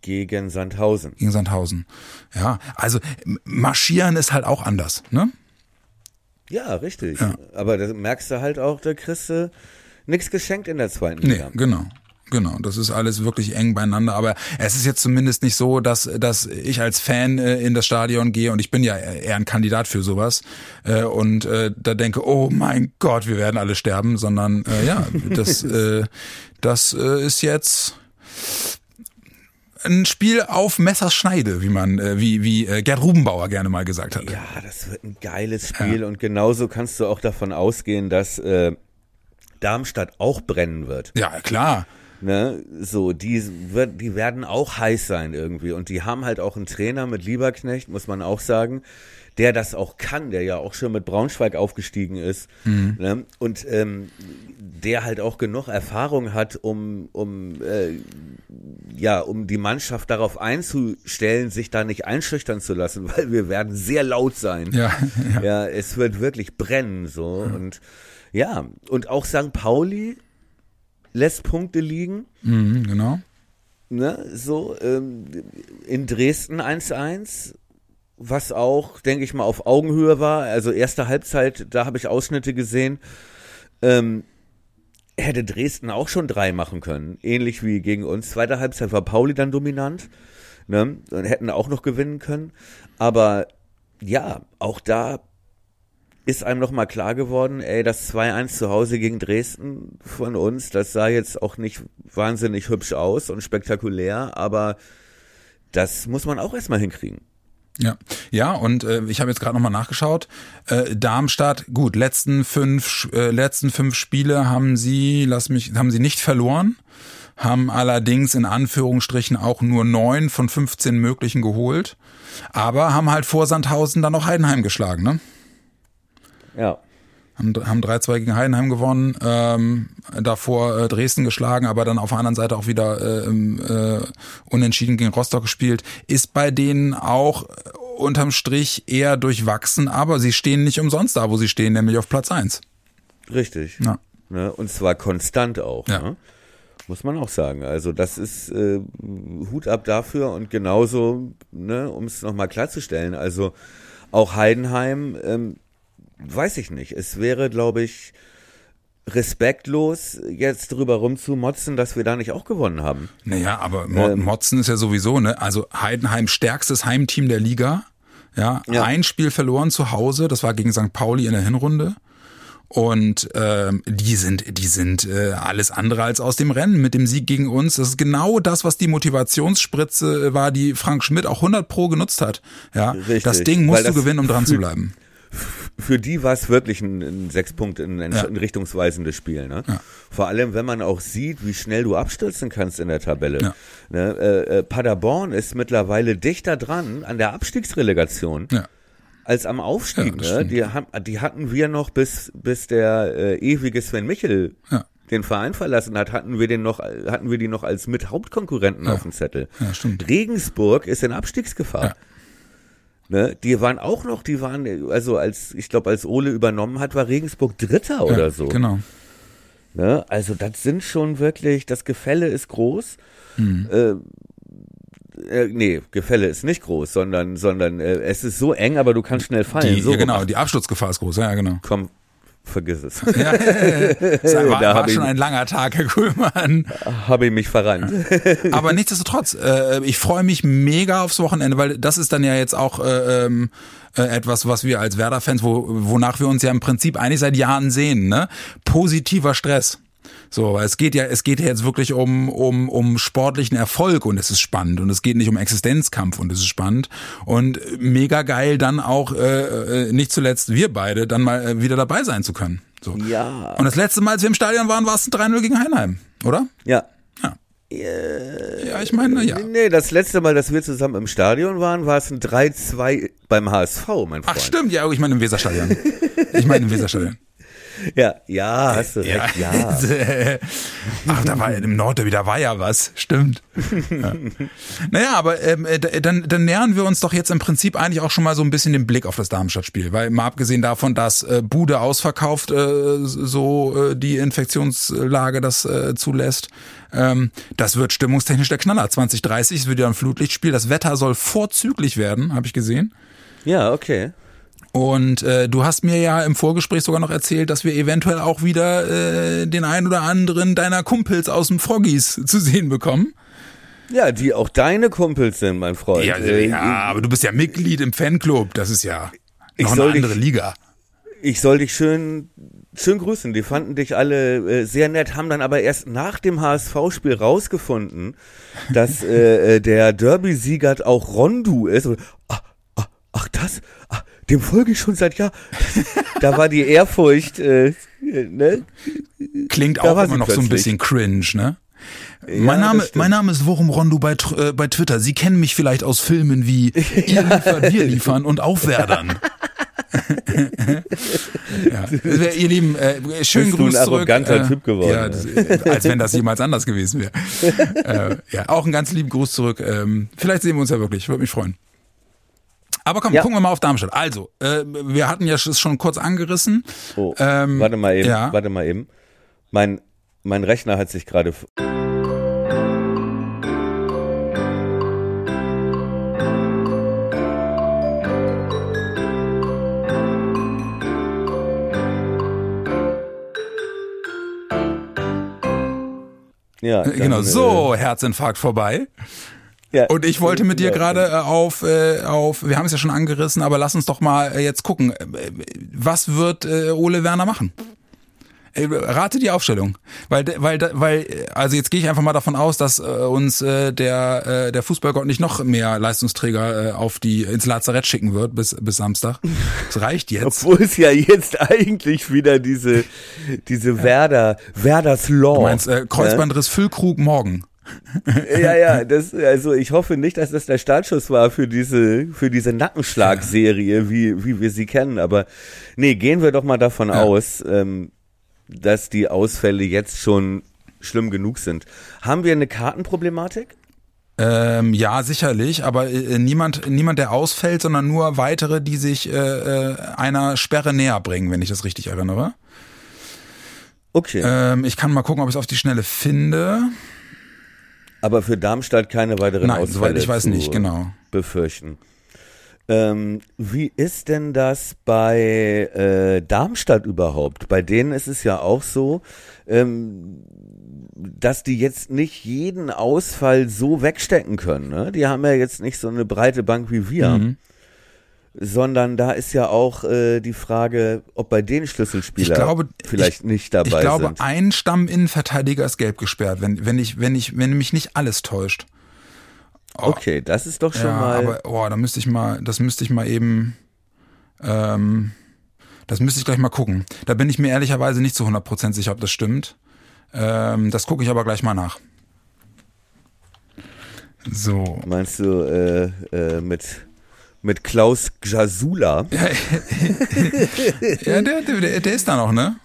Gegen Sandhausen. Gegen Sandhausen. Ja, also marschieren ist halt auch anders, ne? Ja, richtig. Aber da merkst du halt auch, da kriegst du nichts geschenkt in der zweiten Nee, Liga. genau. Genau, das ist alles wirklich eng beieinander, aber es ist jetzt zumindest nicht so, dass, dass ich als Fan äh, in das Stadion gehe und ich bin ja eher ein Kandidat für sowas äh, und äh, da denke, oh mein Gott, wir werden alle sterben, sondern äh, ja, das, (laughs) äh, das äh, ist jetzt ein Spiel auf Messerschneide, wie man, äh, wie, wie äh, Gerd Rubenbauer gerne mal gesagt hat. Ja, das wird ein geiles Spiel und genauso kannst du auch davon ausgehen, dass äh, Darmstadt auch brennen wird. Ja, klar. Ne? So, die, wird, die werden auch heiß sein irgendwie und die haben halt auch einen Trainer mit Lieberknecht, muss man auch sagen, der das auch kann, der ja auch schon mit Braunschweig aufgestiegen ist ne? und ähm, der halt auch genug Erfahrung hat, um, um äh, ja, um die Mannschaft darauf einzustellen, sich da nicht einschüchtern zu lassen, (laughs) weil wir werden sehr laut sein. Ja, ja. Ja, es wird wirklich brennen so und ja, und auch St. Pauli lässt Punkte liegen, Mhm, genau. ne, so ähm, in Dresden 1-1, was auch, denke ich mal, auf Augenhöhe war. Also erste Halbzeit, da habe ich Ausschnitte gesehen. Ähm, hätte Dresden auch schon drei machen können, ähnlich wie gegen uns. Zweite Halbzeit war Pauli dann dominant, ne, und hätten auch noch gewinnen können. Aber ja, auch da ist einem noch mal klar geworden, ey, das 2-1 zu Hause gegen Dresden von uns, das sah jetzt auch nicht wahnsinnig hübsch aus und spektakulär, aber das muss man auch erstmal hinkriegen. Ja, ja, und äh, ich habe jetzt gerade nochmal nachgeschaut. Äh, Darmstadt, gut, letzten fünf, äh, letzten fünf Spiele haben sie, lass mich, haben sie nicht verloren, haben allerdings in Anführungsstrichen auch nur neun von 15 möglichen geholt, aber haben halt vor Sandhausen dann noch Heidenheim geschlagen, ne? Ja. Haben, haben 3-2 gegen Heidenheim gewonnen, ähm, davor äh, Dresden geschlagen, aber dann auf der anderen Seite auch wieder äh, äh, unentschieden gegen Rostock gespielt. Ist bei denen auch äh, unterm Strich eher durchwachsen, aber sie stehen nicht umsonst da, wo sie stehen, nämlich auf Platz 1. Richtig. Ja. Ne? Und zwar konstant auch. Ja. Ne? Muss man auch sagen. Also das ist äh, Hut ab dafür und genauso, ne, um es nochmal klarzustellen, also auch Heidenheim, ähm, weiß ich nicht. Es wäre, glaube ich, respektlos, jetzt drüber rumzumotzen, dass wir da nicht auch gewonnen haben. Naja, aber Mo Ähm. Motzen ist ja sowieso, ne? Also Heidenheim stärkstes Heimteam der Liga. Ja, Ja. ein Spiel verloren zu Hause, das war gegen St. Pauli in der Hinrunde. Und ähm, die sind, die sind äh, alles andere als aus dem Rennen mit dem Sieg gegen uns. Das ist genau das, was die Motivationsspritze war, die Frank Schmidt auch 100 pro genutzt hat. Ja, Richtig, das Ding musst du das gewinnen, um dran zu bleiben. (laughs) Für die war es wirklich ein, ein sechs Punkte, ein, ein Ja. richtungsweisendes Spiel. Ne? Ja. Vor allem, wenn man auch sieht, wie schnell du abstürzen kannst in der Tabelle. Ja. Ne? Äh, äh, Paderborn ist mittlerweile dichter dran an der Abstiegsrelegation. Ja. als am Ja, Aufstieg. ne? die, haben, die hatten wir noch bis, bis der äh, ewige Sven Michel Ja. den Verein verlassen hat, hatten wir den noch, hatten wir die noch als mit Hauptkonkurrenten auf dem Zettel. Ja, stimmt. Regensburg ist in Abstiegsgefahr. Ja. Ne, die waren auch noch, die waren, also als, ich glaube, als Ole übernommen hat, war Regensburg Dritter oder ja, so. Genau. Ne? Also das sind schon wirklich, das Gefälle ist groß. Mhm. Äh, äh, nee, Gefälle ist nicht groß, sondern, sondern äh, es ist so eng, aber du kannst schnell fallen. Die, so ja, genau, die Absturzgefahr ist groß, ja, ja, genau. Komm, vergiss es. Ja, (laughs) war, Da war hab ich- schon ein langer Tag, Herr Kuhlmann. Habe ich mich verrannt. (laughs) Aber nichtsdestotrotz, äh, ich freue mich mega aufs Wochenende, weil das ist dann ja jetzt auch äh, ähm, äh, etwas, was wir als Werder-Fans, wo, wonach wir uns ja im Prinzip eigentlich seit Jahren sehen, ne? Positiver Stress. So, weil es geht ja, es geht ja jetzt wirklich um, um, um sportlichen Erfolg und es ist spannend und es geht nicht um Existenzkampf und es ist spannend und mega geil dann auch, äh, äh nicht zuletzt wir beide, dann mal äh, wieder dabei sein zu können. So. Ja. Und das letzte Mal, als wir im Stadion waren, war es ein 3-0 gegen Heinheim, oder? Ja. Ja. Ja, ich meine, ja. Nee, das letzte Mal, dass wir zusammen im Stadion waren, war es ein 3-2 beim HSV, mein Freund. Ach stimmt, ja, ich meine im Weserstadion. Ich meine im Weserstadion. (laughs) Ja, ja, hast du recht, ja. (laughs) Ach, da war im Nordderby, da war ja was, stimmt. Ja. Naja, aber ähm, äh, dann, dann nähern wir uns doch jetzt im Prinzip eigentlich auch schon mal so ein bisschen den Blick auf das Darmstadt-Spiel, weil mal abgesehen davon, dass äh, Bude ausverkauft äh, so äh, die Infektionslage das äh, zulässt, ähm, das wird stimmungstechnisch der Knaller. 2030 es wird ja ein Flutlichtspiel, das Wetter soll vorzüglich werden, habe ich gesehen. Ja, okay. Und äh, du hast mir ja im Vorgespräch sogar noch erzählt, dass wir eventuell auch wieder äh, den ein oder anderen deiner Kumpels aus dem Froggies zu sehen bekommen. Ja, die auch deine Kumpels sind, mein Freund. Ja, äh, ja aber du bist ja Mitglied im Fanclub. Das ist ja noch eine andere dich, Liga. Ich soll dich schön, schön grüßen. Die fanden dich alle äh, sehr nett, haben dann aber erst nach dem HSV-Spiel rausgefunden, dass äh, äh, der Derby-Sieger auch Rondu ist. Und, ach, ach, ach, das? Ach, dem folge ich schon seit Jahren. da war die Ehrfurcht, äh, ne? Klingt da auch immer noch plötzlich. so ein bisschen cringe, ne? Ja, mein, Name, mein Name ist Worum Rondo bei, äh, bei Twitter. Sie kennen mich vielleicht aus Filmen wie (laughs) Ihr liefert, wir liefern und Aufwerdern. (laughs) ja. Ihr Lieben, äh, schönen Bist Gruß du ein zurück. arroganter äh, Typ geworden. Ja, das, als wenn das jemals anders gewesen wäre. (laughs) äh, ja, auch einen ganz lieben Gruß zurück. Ähm, vielleicht sehen wir uns ja wirklich. Würde mich freuen. Aber komm, ja. gucken wir mal auf Darmstadt. Also, äh, wir hatten ja es schon kurz angerissen. Oh, ähm, warte mal eben, ja. warte mal eben. Mein, mein Rechner hat sich gerade... Ja, genau, so, Herzinfarkt vorbei. Ja. Und ich wollte mit dir gerade äh, auf, äh, auf, wir haben es ja schon angerissen, aber lass uns doch mal äh, jetzt gucken. Was wird Ole Werner machen? Rate die Aufstellung, weil weil weil also jetzt gehe ich einfach mal davon aus, dass uns der der Fußballgott nicht noch mehr Leistungsträger auf die ins Lazarett schicken wird bis bis Samstag. Das reicht jetzt. Obwohl es ja jetzt eigentlich wieder diese diese Werder Werders Law. Du meinst äh, Kreuzbandriss Füllkrug morgen (laughs) ja, ja, das, also ich hoffe nicht, dass das der Startschuss war für diese, für diese Nackenschlagserie, wie, wie wir sie kennen. Aber nee, gehen wir doch mal davon ja. aus, ähm, dass die Ausfälle jetzt schon schlimm genug sind. Haben wir eine Kartenproblematik? Ähm, ja, sicherlich, aber äh, niemand, niemand, der ausfällt, sondern nur weitere, die sich äh, äh, einer Sperre näher bringen, wenn ich das richtig erinnere. Okay. Ähm, ich kann mal gucken, ob ich es auf die Schnelle finde. Aber für Darmstadt keine weiteren Nein, Ausfälle soweit ich weiß nicht, genau. befürchten. Ähm, wie ist denn das bei äh, Darmstadt überhaupt? Bei denen ist es ja auch so, ähm, dass die jetzt nicht jeden Ausfall so wegstecken können. Ne? Die haben ja jetzt nicht so eine breite Bank wie wir. Mhm sondern da ist ja auch äh, die Frage, ob bei den Schlüsselspielern glaube, vielleicht ich, nicht dabei sind. Ich glaube, sind. ein Stamminnenverteidiger ist gelb gesperrt, wenn, wenn ich, wenn ich, wenn mich nicht alles täuscht. Oh, okay, das ist doch schon ja, mal. Aber oh, da müsste ich mal, das müsste ich mal eben, ähm, das müsste ich gleich mal gucken. Da bin ich mir ehrlicherweise nicht zu 100% sicher, ob das stimmt. Ähm, das gucke ich aber gleich mal nach. So. Meinst du äh, äh, mit mit Klaus Jasula. (laughs) ja, der, der, der ist da noch, ne?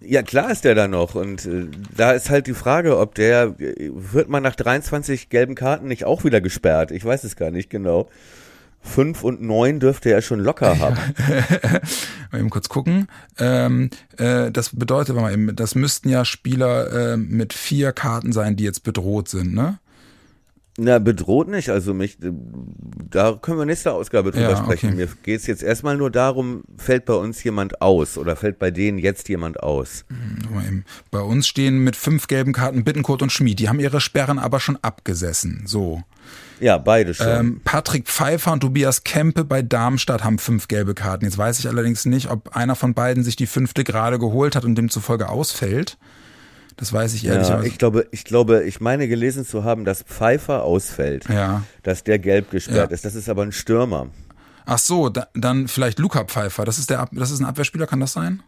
Ja, klar ist der da noch. Und äh, da ist halt die Frage, ob der, wird man nach 23 gelben Karten nicht auch wieder gesperrt? Ich weiß es gar nicht genau. Fünf und neun dürfte er schon locker haben. (laughs) mal eben kurz gucken. Ähm, äh, das bedeutet, mal eben, das müssten ja Spieler äh, mit vier Karten sein, die jetzt bedroht sind, ne? Na, bedroht nicht. Also mich, da können wir nächste Ausgabe drüber ja, sprechen. Okay. Mir geht es jetzt erstmal nur darum, fällt bei uns jemand aus oder fällt bei denen jetzt jemand aus? Hm, bei uns stehen mit fünf gelben Karten Bittenkurt und Schmid. Die haben ihre Sperren aber schon abgesessen. So. Ja, beide schon. Ähm, Patrick Pfeiffer und Tobias Kempe bei Darmstadt haben fünf gelbe Karten. Jetzt weiß ich allerdings nicht, ob einer von beiden sich die fünfte gerade geholt hat und demzufolge ausfällt. Das weiß ich ehrlich. Ja, ich glaube, ich glaube, ich meine gelesen zu haben, dass Pfeiffer ausfällt. Ja. Dass der gelb gesperrt Ja. ist. Das ist aber ein Stürmer. Ach so, da, dann vielleicht Luca Pfeiffer. Das ist der, Ab- das ist ein Abwehrspieler, kann das sein?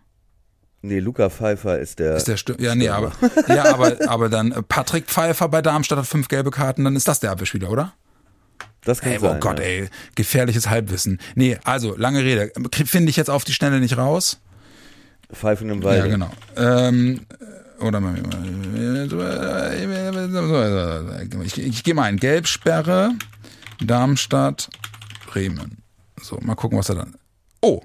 Nee, Luca Pfeiffer ist der. Ist der Stür ja, nee, aber, (laughs) ja, aber, (laughs) aber dann äh, Patrick Pfeiffer bei Darmstadt hat fünf gelbe Karten, dann ist das der Abwehrspieler, oder? das kann Ey, sein. oh Gott, ja. ey, gefährliches Halbwissen. Nee, also, lange Rede. Finde ich jetzt auf die Schnelle nicht raus. Pfeifen im Walde. Ja, genau. Ähm, oder ich, ich gehe mal ein. Gelbsperre, Darmstadt, Bremen. So, mal gucken, was er dann. Oh.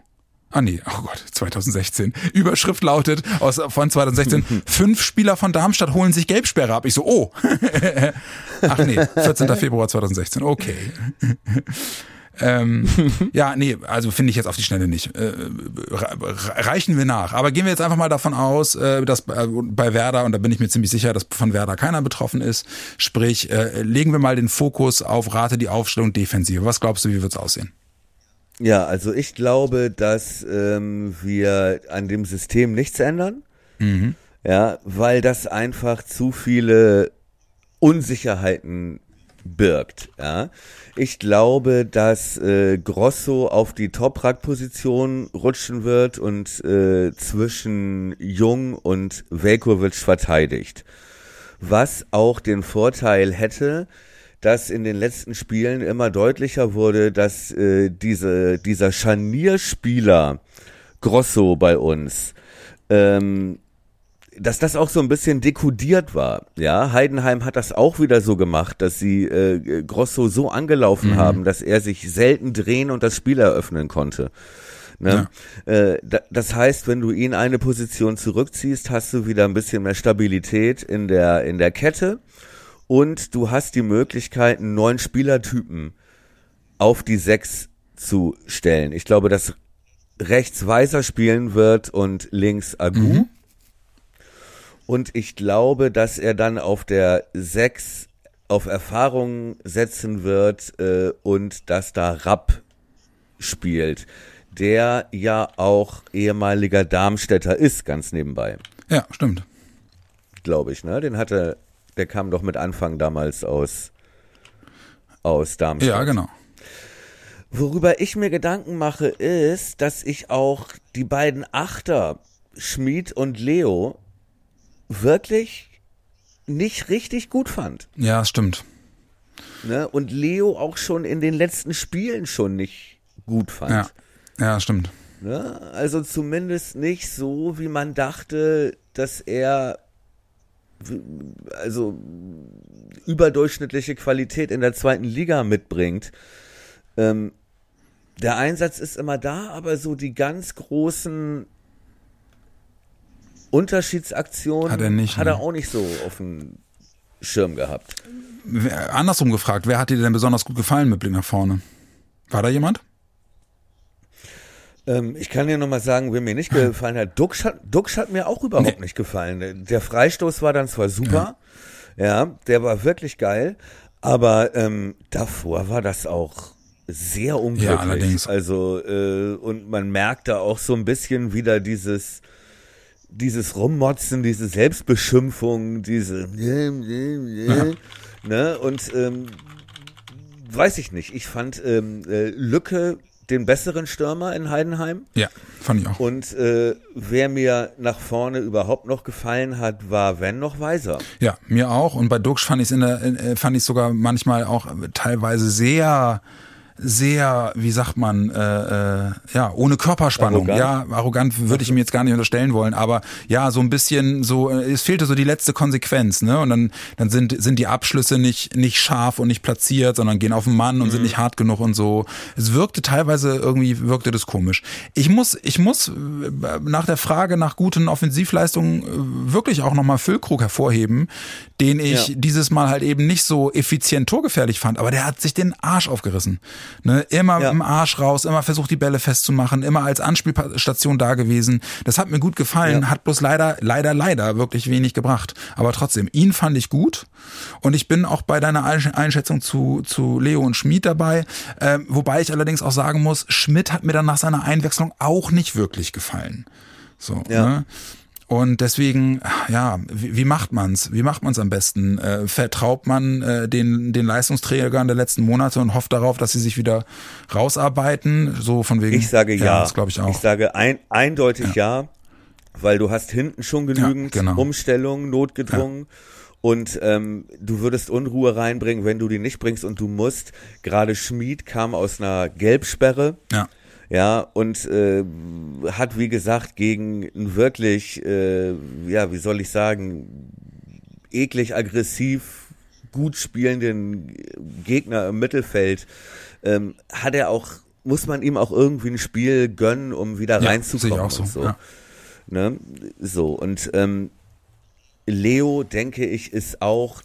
Ah nee, oh Gott, 2016. Überschrift lautet aus, von 2016, (laughs) fünf Spieler von Darmstadt holen sich Gelbsperre ab. Ich so, oh. (laughs) Ach nee, 14. Februar 2016, okay. Ähm, (laughs) ja, nee, also finde ich jetzt auf die Schnelle nicht. Äh, re- reichen wir nach. Aber gehen wir jetzt einfach mal davon aus, äh, dass äh, bei Werder, und da bin ich mir ziemlich sicher, dass von Werder keiner betroffen ist, sprich, äh, legen wir mal den Fokus auf Rate die Aufstellung Defensive. Was glaubst du, wie wird's aussehen? Ja, also ich glaube, dass ähm, wir an dem System nichts ändern. Ja, weil das einfach zu viele Unsicherheiten birgt. Ja, ich glaube, dass äh, Grosso auf die Toprak-Position rutschen wird und äh, zwischen Jung und Velkovic verteidigt. Was auch den Vorteil hätte, dass in den letzten Spielen immer deutlicher wurde, dass äh, diese, dieser Scharnierspieler Grosso bei uns, ähm, dass das auch so ein bisschen dekodiert war. Ja, Heidenheim hat das auch wieder so gemacht, dass sie äh, Grosso so angelaufen haben, dass er sich selten drehen und das Spiel eröffnen konnte. Ne? Äh, da, das heißt, wenn du ihn eine Position zurückziehst, hast du wieder ein bisschen mehr Stabilität in der in der Kette und du hast die Möglichkeit, einen neuen Spielertypen auf die Sechs zu stellen. Ich glaube, dass rechts Weiser spielen wird und links Agu. Und ich glaube, dass er dann auf der Sechs auf Erfahrung setzen wird äh, und dass da Rapp spielt, der ja auch ehemaliger Darmstädter ist, ganz nebenbei, Ja, stimmt. glaube ich. Ne? Den hatte, der kam doch mit Anfang damals aus aus Darmstadt. Ja, genau. Worüber ich mir Gedanken mache, ist, dass ich auch die beiden Achter, Schmid und Leo, wirklich nicht richtig gut fand. Ja, stimmt. Ne? Und Leo auch schon in den letzten Spielen schon nicht gut fand. Ja, ja, stimmt. Ne? Also zumindest nicht so, wie man dachte, dass er also überdurchschnittliche Qualität in der zweiten Liga mitbringt. Ähm, der Einsatz ist immer da, aber so die ganz großen Unterschiedsaktionen Hat er nicht, hat ne? er auch nicht so auf dem Schirm gehabt. Wer- Andersrum gefragt, wer hat dir denn besonders gut gefallen mit Blick nach vorne? War da jemand? Ähm, ich kann dir nochmal sagen, wer mir nicht gefallen hat. Duxch hat, Duxch hat mir auch überhaupt Nee. nicht gefallen. Der Freistoß war dann zwar super, ja, der war wirklich geil, aber ähm, davor war das auch sehr unglücklich. Ja, allerdings. Also, äh, und man merkt da auch so ein bisschen wieder dieses, dieses Rummotzen, diese Selbstbeschimpfung, diese, ne, und, ähm, weiß ich nicht. Ich fand ähm, äh, Lücke den besseren Stürmer in Heidenheim. Ja, fand ich auch. Und äh, wer mir nach vorne überhaupt noch gefallen hat, war wenn noch Weiser. Ja, mir auch. Und bei Duxch fand ich in der, äh, fand ich sogar manchmal auch teilweise sehr, sehr, wie sagt man, äh, äh, ja, ohne Körperspannung. Arrogant? Ja, arrogant würde ich ihm jetzt gar nicht unterstellen wollen, aber ja, so ein bisschen so, äh, es fehlte so die letzte Konsequenz, ne? Und dann, dann sind, sind die Abschlüsse nicht, nicht scharf und nicht platziert, sondern gehen auf den Mann und sind nicht hart genug und so. Es wirkte teilweise irgendwie, wirkte das komisch. Ich muss, ich muss äh, nach der Frage nach guten Offensivleistungen äh, wirklich auch nochmal Füllkrug hervorheben, den ich Ja. dieses Mal halt eben nicht so effizient torgefährlich fand, aber der hat sich den Arsch aufgerissen. Ne? Immer Ja. im Arsch raus, immer versucht die Bälle festzumachen, immer als Anspielstation da gewesen. Das hat mir gut gefallen, Ja. hat bloß leider, leider, leider wirklich wenig gebracht. Aber trotzdem, ihn fand ich gut und ich bin auch bei deiner Einsch- Einschätzung zu, zu Leo und Schmid dabei, ähm, wobei ich allerdings auch sagen muss, Schmidt hat mir dann nach seiner Einwechslung auch nicht wirklich gefallen. So, Ja. ne? Und deswegen, ja, wie, wie macht man's? Wie macht man's am besten? Äh, vertraut man äh, den, den Leistungsträgern der letzten Monate und hofft darauf, dass sie sich wieder rausarbeiten? So von wegen. Ich sage ja. ja das glaube ich auch. Ich sage ein, eindeutig ja. ja. weil du hast hinten schon genügend ja, genau. Umstellungen, notgedrungen. Und ähm, du würdest Unruhe reinbringen, wenn du die nicht bringst und du musst. Gerade Schmied kam aus einer Gelbsperre. Ja ja, und äh, hat, wie gesagt, gegen einen wirklich, äh, ja, wie soll ich sagen, eklig aggressiv gut spielenden Gegner im Mittelfeld, ähm, hat er auch, muss man ihm auch irgendwie ein Spiel gönnen, um wieder ja, reinzukommen. Auch so. Und so. Ja. Ne? so, und ähm, Leo, denke ich, ist auch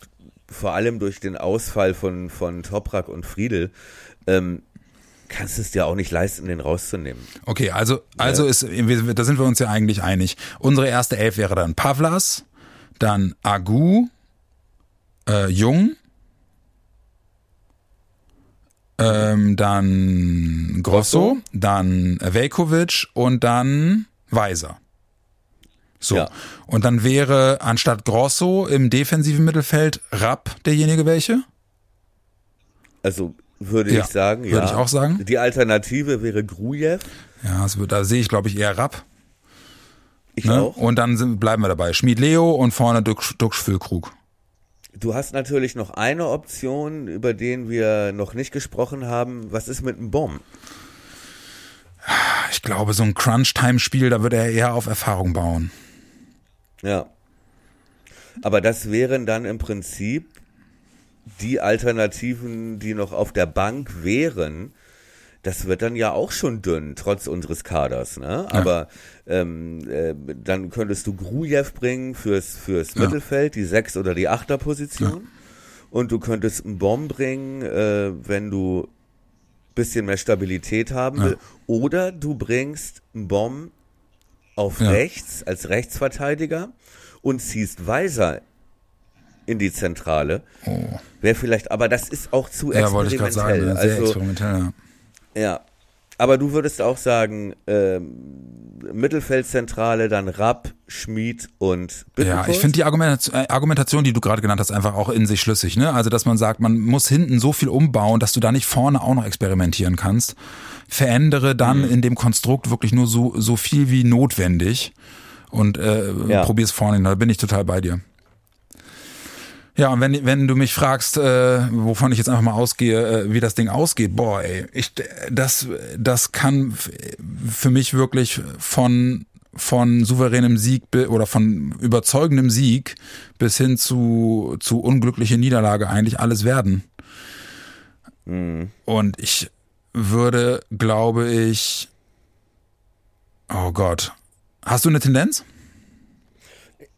vor allem durch den Ausfall von, von Toprak und Friedel ähm, kannst es dir auch nicht leisten, den rauszunehmen. Okay, also, also ja. ist, da sind wir uns ja eigentlich einig. Unsere erste Elf wäre dann Pavlas, dann Agu, äh, Jung, ähm, dann Grosso, dann Velkovic und dann Weiser. So. Ja. Und dann wäre anstatt Grosso im defensiven Mittelfeld Rapp derjenige welche? Also würde ja, ich sagen. Würde ja. ich auch sagen. Die Alternative wäre Grujew. Ja, also da sehe ich, glaube ich, eher Rapp. Ich ne? auch. Und dann sind, bleiben wir dabei. Schmied Leo und vorne Duxch, Duxch Füllkrug. Du hast natürlich noch eine Option, über den wir noch nicht gesprochen haben. Was ist mit einem Bomb? Ich glaube, so ein Crunch-Time-Spiel, da würde er eher auf Erfahrung bauen. Ja. Aber das wären dann im Prinzip die Alternativen, die noch auf der Bank wären, das wird dann ja auch schon dünn, trotz unseres Kaders, ne? Aber ja. ähm, äh, dann könntest du Grujew bringen fürs, fürs ja. Mittelfeld, die Sechs- oder die Achterposition. Ja. Und du könntest einen Bomb bringen, äh, wenn du bisschen mehr Stabilität haben willst. Oder du bringst einen Bomb auf rechts als Rechtsverteidiger und ziehst Weiser in die Zentrale. Oh. Wäre vielleicht, aber das ist auch zu ja, experimentell. Ja, wollte ich gerade sagen, sehr also, experimentell, ja. Ja, aber du würdest auch sagen, ähm, Mittelfeldzentrale, dann Rapp, Schmied und Bittenkurt? Ja, ich finde die Argumentation, äh, Argumentation, die du gerade genannt hast, einfach auch in sich schlüssig. Ne? Also, dass man sagt, man muss hinten so viel umbauen, dass du da nicht vorne auch noch experimentieren kannst. Verändere dann mhm. in dem Konstrukt wirklich nur so, so viel wie notwendig und äh, ja. probier's vorne. Da bin ich total bei dir. Ja, und wenn, wenn du mich fragst, äh, wovon ich jetzt einfach mal ausgehe, äh, wie das Ding ausgeht, boah, ey, ich, das, das kann für mich wirklich von, von souveränem Sieg oder von überzeugendem Sieg bis hin zu, zu unglückliche Niederlage eigentlich alles werden. Mhm. Und ich würde, glaube ich, oh Gott, hast du eine Tendenz?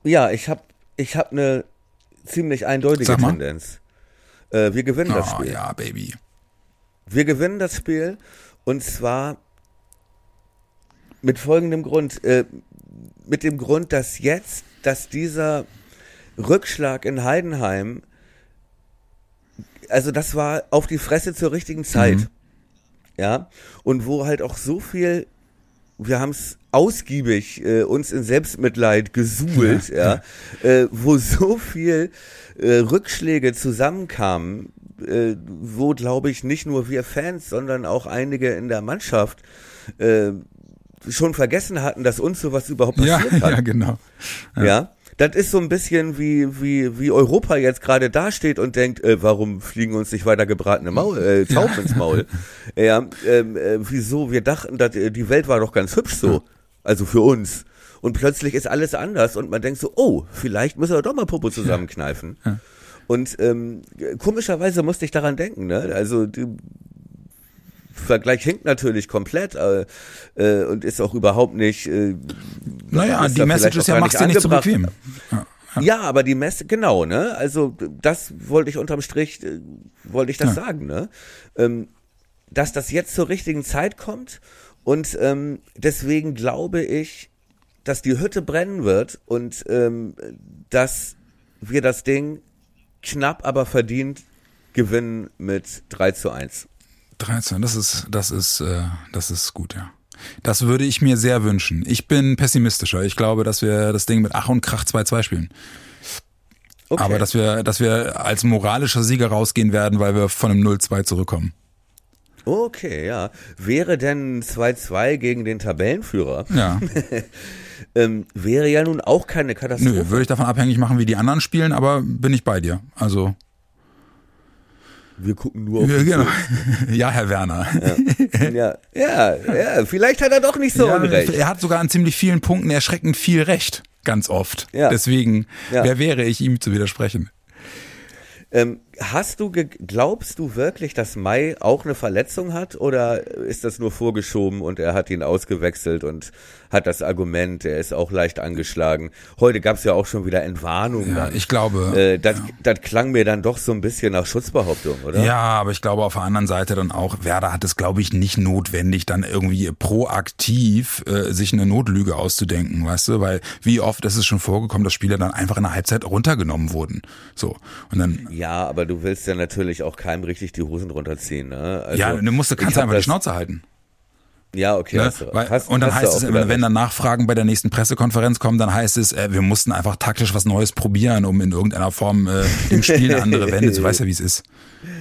Ja, ich habe ich hab eine ziemlich eindeutige Tendenz. Äh, wir gewinnen oh, das Spiel. Ja, Baby. Wir gewinnen das Spiel und zwar mit folgendem Grund. Äh, mit dem Grund, dass jetzt, dass dieser Rückschlag in Heidenheim, also das war auf die Fresse zur richtigen Zeit. Mhm. Ja, und wo halt auch so viel wir haben es ausgiebig äh, uns in Selbstmitleid gesuhlt, ja, ja äh, wo so viel äh, Rückschläge zusammenkamen, äh, wo glaube ich nicht nur wir Fans, sondern auch einige in der Mannschaft äh, schon vergessen hatten, dass uns sowas überhaupt passiert ja, hat. (laughs) Ja, genau. Ja. ja das ist so ein bisschen wie, wie, wie Europa jetzt gerade dasteht und denkt, äh, warum fliegen uns nicht weiter gebratene Maul, äh, Tauben ja. ins Maul? (laughs) Ja, ähm, äh, wieso? Wir dachten, dass, äh, die Welt war doch ganz hübsch so. Also für uns. Und plötzlich ist alles anders und man denkt so, oh, vielleicht müssen wir doch mal Popo zusammenkneifen. Ja. Ja. Und ähm, komischerweise musste ich daran denken, ne? Also die, Vergleich hinkt natürlich komplett äh, äh, und ist auch überhaupt nicht. Äh, naja, die Message ist ja, machst dir nicht zu bequem. Ja, ja. ja, aber die Messe, genau, ne? Also das wollte ich unterm Strich, äh, wollte ich das ja. sagen, ne? Ähm, dass das jetzt zur richtigen Zeit kommt und ähm, deswegen glaube ich, dass die Hütte brennen wird und ähm, dass wir das Ding knapp, aber verdient gewinnen mit 3 zu 1. 13, das ist, das ist, äh, das ist gut, ja. Das würde ich mir sehr wünschen. Ich bin pessimistischer. Ich glaube, dass wir das Ding mit Ach und Krach 2-2 spielen. Okay. Aber dass wir, dass wir als moralischer Sieger rausgehen werden, weil wir von einem 0-2 zurückkommen. Okay, ja. Wäre denn 2-2 gegen den Tabellenführer? Ja. (laughs) ähm, wäre ja nun auch keine Katastrophe. Nö, würde ich davon abhängig machen, wie die anderen spielen, aber bin ich bei dir. Also. Wir gucken nur auf ja, genau. (laughs) ja, Herr Werner. Ja. ja. ja, ja, vielleicht hat er doch nicht so ja, unrecht. Er hat sogar an ziemlich vielen Punkten erschreckend viel Recht, ganz oft. Ja. Deswegen, ja. wer wäre ich, ihm zu widersprechen? Ähm, hast du, glaubst du wirklich, dass Mai auch eine Verletzung hat oder ist das nur vorgeschoben und er hat ihn ausgewechselt und hat das Argument, er ist auch leicht angeschlagen. Heute gab es ja auch schon wieder Entwarnungen. Ja, ich glaube. Äh, das, ja. das klang mir dann doch so ein bisschen nach Schutzbehauptung, oder? Ja, aber ich glaube auf der anderen Seite dann auch, Werder hat es, glaube ich, nicht notwendig, dann irgendwie proaktiv äh, sich eine Notlüge auszudenken, weißt du? Weil wie oft ist es schon vorgekommen, dass Spieler dann einfach in der Halbzeit runtergenommen wurden. So. Und dann. Ja, aber du willst ja natürlich auch keinem richtig die Hosen runterziehen, ne? Also, ja, du musst, kannst einfach die Schnauze halten. Ja, okay. Ne? Weil, hast, und dann heißt es, wenn, wenn dann Nachfragen bei der nächsten Pressekonferenz kommen, dann heißt es, äh, wir mussten einfach taktisch was Neues probieren, um in irgendeiner Form äh, dem Spiel eine andere Wende. Du weißt ja, wie es ist.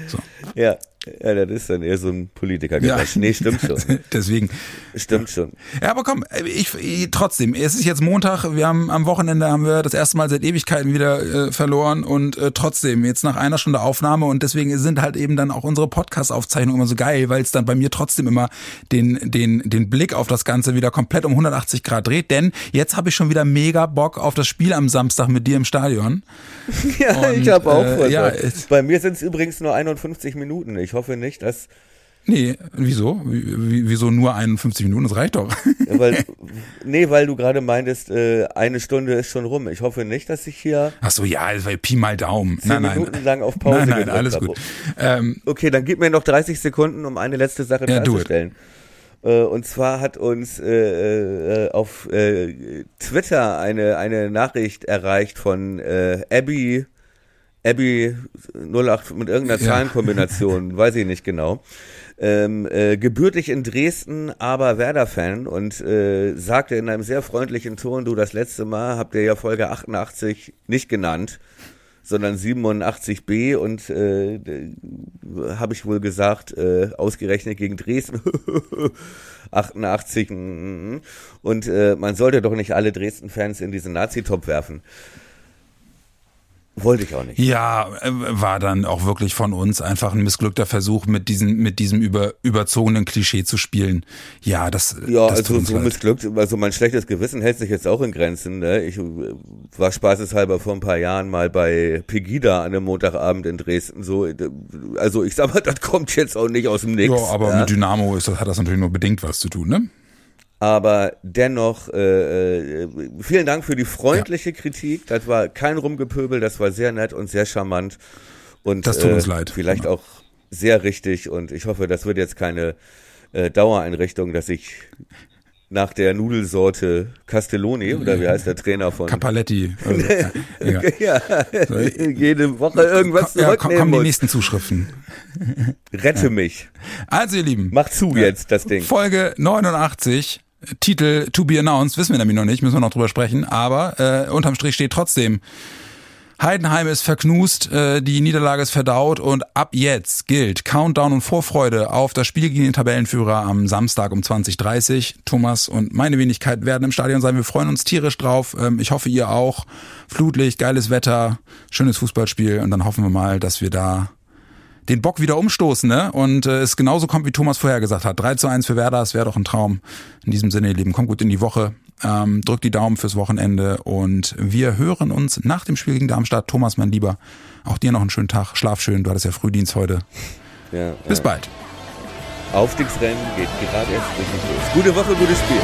So. Ja, ja, das ist dann eher so ein politiker ja. Nee, stimmt schon. (laughs) Deswegen. Stimmt schon. Ja, aber komm, ich, ich, trotzdem, es ist jetzt Montag, wir haben am Wochenende haben wir das erste Mal seit Ewigkeiten wieder äh, verloren und äh, trotzdem, jetzt nach einer Stunde Aufnahme und deswegen sind halt eben dann auch unsere Podcast-Aufzeichnungen immer so geil, weil es dann bei mir trotzdem immer den, den, den Blick auf das Ganze wieder komplett um 180 Grad dreht, denn jetzt habe ich schon wieder mega Bock auf das Spiel am Samstag mit dir im Stadion. (laughs) Ja, und, ich habe auch äh, ja, Bei mir sind es übrigens nur 51 Minuten. Ich hoffe nicht, dass. Nee, wieso? wieso nur 51 Minuten? Das reicht doch. Ja, weil, (laughs) nee, weil du gerade meintest, äh, eine Stunde ist schon rum. Ich hoffe nicht, dass ich hier. Ach so, ja, das war Pi mal Daumen. Zehn nein, Minuten lang auf Pause Nein, nein, alles gut. Ähm, okay, dann gib mir noch 30 Sekunden, um eine letzte Sache ja, klarzustellen. Äh, und zwar hat uns äh, äh, auf äh, Twitter eine, eine Nachricht erreicht von äh, Abby Abby 08 mit irgendeiner ja. Zahlenkombination, (laughs) weiß ich nicht genau. Ähm, äh, gebürtig in Dresden, aber Werder-Fan und äh, sagte in einem sehr freundlichen Ton, du, das letzte Mal habt ihr ja Folge 88 nicht genannt, sondern 87b und äh, habe ich wohl gesagt, äh, ausgerechnet gegen Dresden (laughs) 88 mm, mm, mm. und äh, man sollte doch nicht alle Dresden-Fans in diesen Nazi-Top werfen. Wollte ich auch nicht. Ja, äh, war dann auch wirklich von uns einfach ein missglückter Versuch, mit diesem, mit diesem über, überzogenen Klischee zu spielen. Ja, das. Ja, das also so missglückt. Also mein schlechtes Gewissen hält sich jetzt auch in Grenzen. Ne? Ich äh, war spaßeshalber vor ein paar Jahren mal bei Pegida an einem Montagabend in Dresden. So, äh, also ich sag mal, (laughs) das kommt jetzt auch nicht aus dem Nix. Ja, aber ja? mit Dynamo ist das, hat das natürlich nur bedingt was zu tun, ne? Aber dennoch, äh, äh, vielen Dank für die freundliche ja. Kritik. Das war kein Rumgepöbel, das war sehr nett und sehr charmant. Und das tut uns äh, leid. Vielleicht genau. auch sehr richtig. Und ich hoffe, das wird jetzt keine äh, Dauereinrichtung, dass ich nach der Nudelsorte Castelloni oder wie heißt der Trainer von Capaletti. Also, (laughs) ja, ja. So, jede Woche irgendwas komm, ja, komm, kommen die nächsten Zuschriften. Rette mich. Also ihr Lieben, mach zu jetzt das Ding. Folge 89 Titel to be announced, wissen wir nämlich noch nicht, müssen wir noch drüber sprechen, aber äh, unterm Strich steht trotzdem, Heidenheim ist verknust, äh, die Niederlage ist verdaut und ab jetzt gilt Countdown und Vorfreude auf das Spiel gegen den Tabellenführer am Samstag um 20.30 Thomas und meine Wenigkeit werden im Stadion sein. Wir freuen uns tierisch drauf. Ähm, ich hoffe, ihr auch. Flutlicht, geiles Wetter, schönes Fußballspiel und dann hoffen wir mal, dass wir da den Bock wieder umstoßen ne? und äh, es genauso kommt, wie Thomas vorher gesagt hat. 3 zu 1 für Werder, das wäre doch ein Traum. In diesem Sinne, ihr Lieben, kommt gut in die Woche. Ähm, drückt die Daumen fürs Wochenende und wir hören uns nach dem Spiel gegen Darmstadt. Thomas, mein Lieber, auch dir noch einen schönen Tag. Schlaf schön, du hattest ja Frühdienst heute. Ja, Bis ja. bald. Aufstiegsrennen geht gerade erst richtig los. Gute Woche, gutes Spiel.